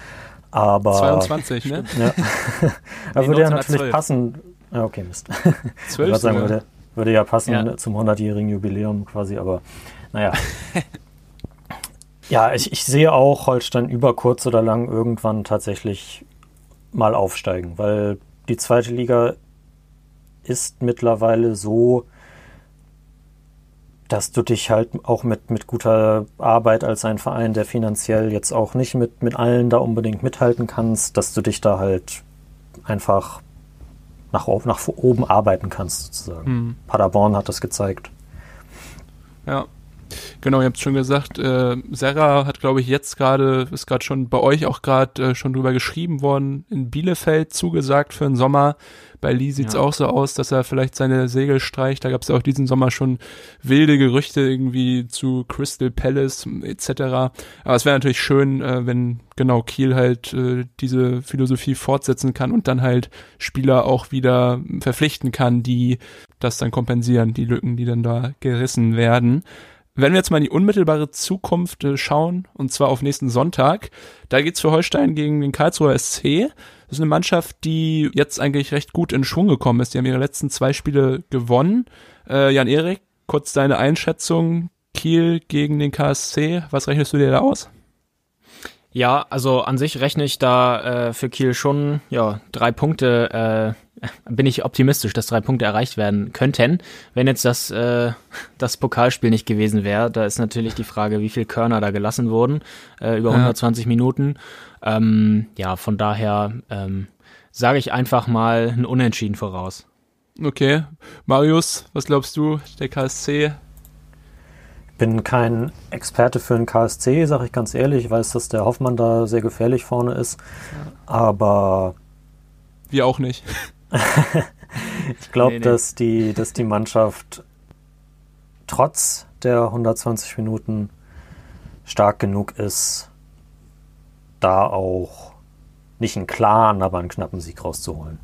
Aber. 22, ne? Ja. da würde ja natürlich passen. Ja, okay, Mist. 12 sagen, würde, würde ja passen ja. zum 100-jährigen Jubiläum quasi, aber naja. Ja, ich, ich sehe auch Holstein über kurz oder lang irgendwann tatsächlich mal aufsteigen, weil die zweite Liga ist mittlerweile so, dass du dich halt auch mit, mit guter Arbeit als ein Verein, der finanziell jetzt auch nicht mit, mit allen da unbedingt mithalten kannst, dass du dich da halt einfach nach, nach oben arbeiten kannst, sozusagen. Mhm. Paderborn hat das gezeigt. Ja, Genau, ihr habt schon gesagt, äh, Serra hat, glaube ich, jetzt gerade, ist gerade schon bei euch auch gerade äh, schon drüber geschrieben worden, in Bielefeld zugesagt für den Sommer. Bei Lee sieht's ja. auch so aus, dass er vielleicht seine Segel streicht. Da gab es ja auch diesen Sommer schon wilde Gerüchte irgendwie zu Crystal Palace etc. Aber es wäre natürlich schön, äh, wenn genau Kiel halt äh, diese Philosophie fortsetzen kann und dann halt Spieler auch wieder verpflichten kann, die das dann kompensieren, die Lücken, die dann da gerissen werden. Wenn wir jetzt mal in die unmittelbare Zukunft äh, schauen, und zwar auf nächsten Sonntag, da geht's für Holstein gegen den Karlsruher SC. Das ist eine Mannschaft, die jetzt eigentlich recht gut in Schwung gekommen ist. Die haben ihre letzten zwei Spiele gewonnen. Äh, Jan-Erik, kurz deine Einschätzung. Kiel gegen den KSC. Was rechnest du dir da aus? Ja, also an sich rechne ich da äh, für Kiel schon ja drei Punkte. Bin ich optimistisch, dass drei Punkte erreicht werden könnten. Wenn jetzt das äh, das Pokalspiel nicht gewesen wäre, da ist natürlich die Frage, wie viel Körner da gelassen wurden äh, über ja. 120 Minuten. Ähm, ja, von daher ähm, sage ich einfach mal ein Unentschieden voraus. Okay, Marius, was glaubst du? Der KSC bin kein Experte für den KSC, sage ich ganz ehrlich. Ich weiß, dass der Hoffmann da sehr gefährlich vorne ist. Aber. Wir auch nicht. ich glaube, nee, nee. dass, die, dass die Mannschaft trotz der 120 Minuten stark genug ist, da auch nicht einen klaren, aber einen knappen Sieg rauszuholen.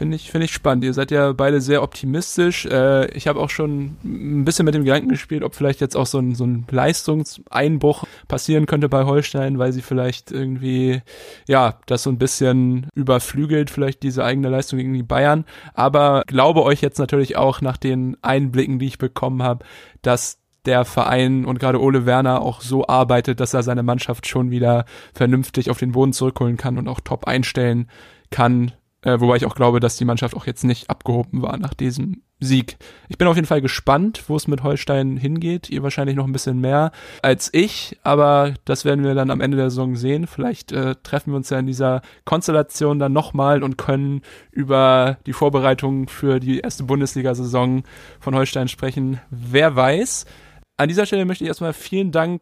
Finde ich, finde ich spannend. Ihr seid ja beide sehr optimistisch. Äh, ich habe auch schon ein bisschen mit dem Gedanken gespielt, ob vielleicht jetzt auch so ein, so ein Leistungseinbruch passieren könnte bei Holstein, weil sie vielleicht irgendwie, ja, das so ein bisschen überflügelt, vielleicht diese eigene Leistung gegen die Bayern. Aber glaube euch jetzt natürlich auch nach den Einblicken, die ich bekommen habe, dass der Verein und gerade Ole Werner auch so arbeitet, dass er seine Mannschaft schon wieder vernünftig auf den Boden zurückholen kann und auch top einstellen kann äh, wobei ich auch glaube, dass die Mannschaft auch jetzt nicht abgehoben war nach diesem Sieg. Ich bin auf jeden Fall gespannt, wo es mit Holstein hingeht. Ihr wahrscheinlich noch ein bisschen mehr als ich, aber das werden wir dann am Ende der Saison sehen. Vielleicht äh, treffen wir uns ja in dieser Konstellation dann nochmal und können über die Vorbereitungen für die erste Bundesliga-Saison von Holstein sprechen. Wer weiß. An dieser Stelle möchte ich erstmal vielen Dank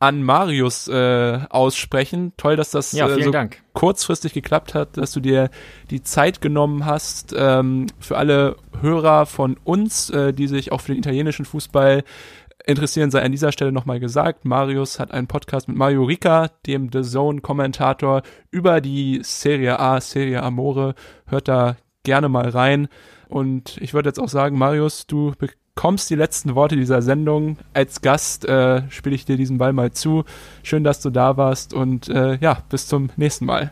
an Marius äh, aussprechen. Toll, dass das ja, äh, so Dank. kurzfristig geklappt hat, dass du dir die Zeit genommen hast. Ähm, für alle Hörer von uns, äh, die sich auch für den italienischen Fußball interessieren, sei an dieser Stelle nochmal gesagt. Marius hat einen Podcast mit Mario Rica, dem The Zone-Kommentator, über die Serie A, Serie Amore. Hört da gerne mal rein. Und ich würde jetzt auch sagen, Marius, du bekommst die letzten Worte dieser Sendung. Als Gast äh, spiele ich dir diesen Ball mal zu. Schön, dass du da warst und äh, ja, bis zum nächsten Mal.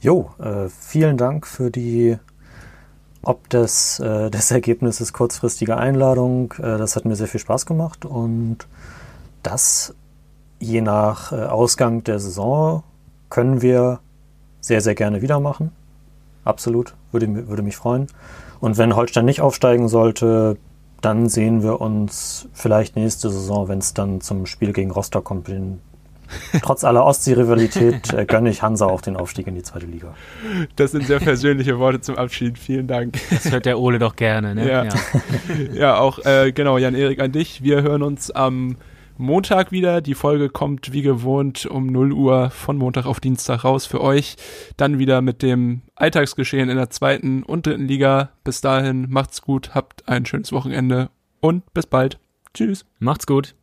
Jo, äh, vielen Dank für die ob des, äh, des Ergebnisses kurzfristige Einladung. Äh, das hat mir sehr viel Spaß gemacht und das je nach äh, Ausgang der Saison können wir sehr, sehr gerne wieder machen. Absolut, würde, würde mich freuen. Und wenn Holstein nicht aufsteigen sollte, dann sehen wir uns vielleicht nächste Saison, wenn es dann zum Spiel gegen Rostock kommt. Den, trotz aller Ostsee-Rivalität äh, gönne ich Hansa auch den Aufstieg in die zweite Liga. Das sind sehr persönliche Worte zum Abschied. Vielen Dank. Das hört der Ole doch gerne. Ne? Ja, ja. ja auch äh, genau, Jan-Erik an dich. Wir hören uns am Montag wieder. Die Folge kommt wie gewohnt um 0 Uhr von Montag auf Dienstag raus für euch. Dann wieder mit dem Alltagsgeschehen in der zweiten und dritten Liga. Bis dahin macht's gut, habt ein schönes Wochenende und bis bald. Tschüss. Macht's gut.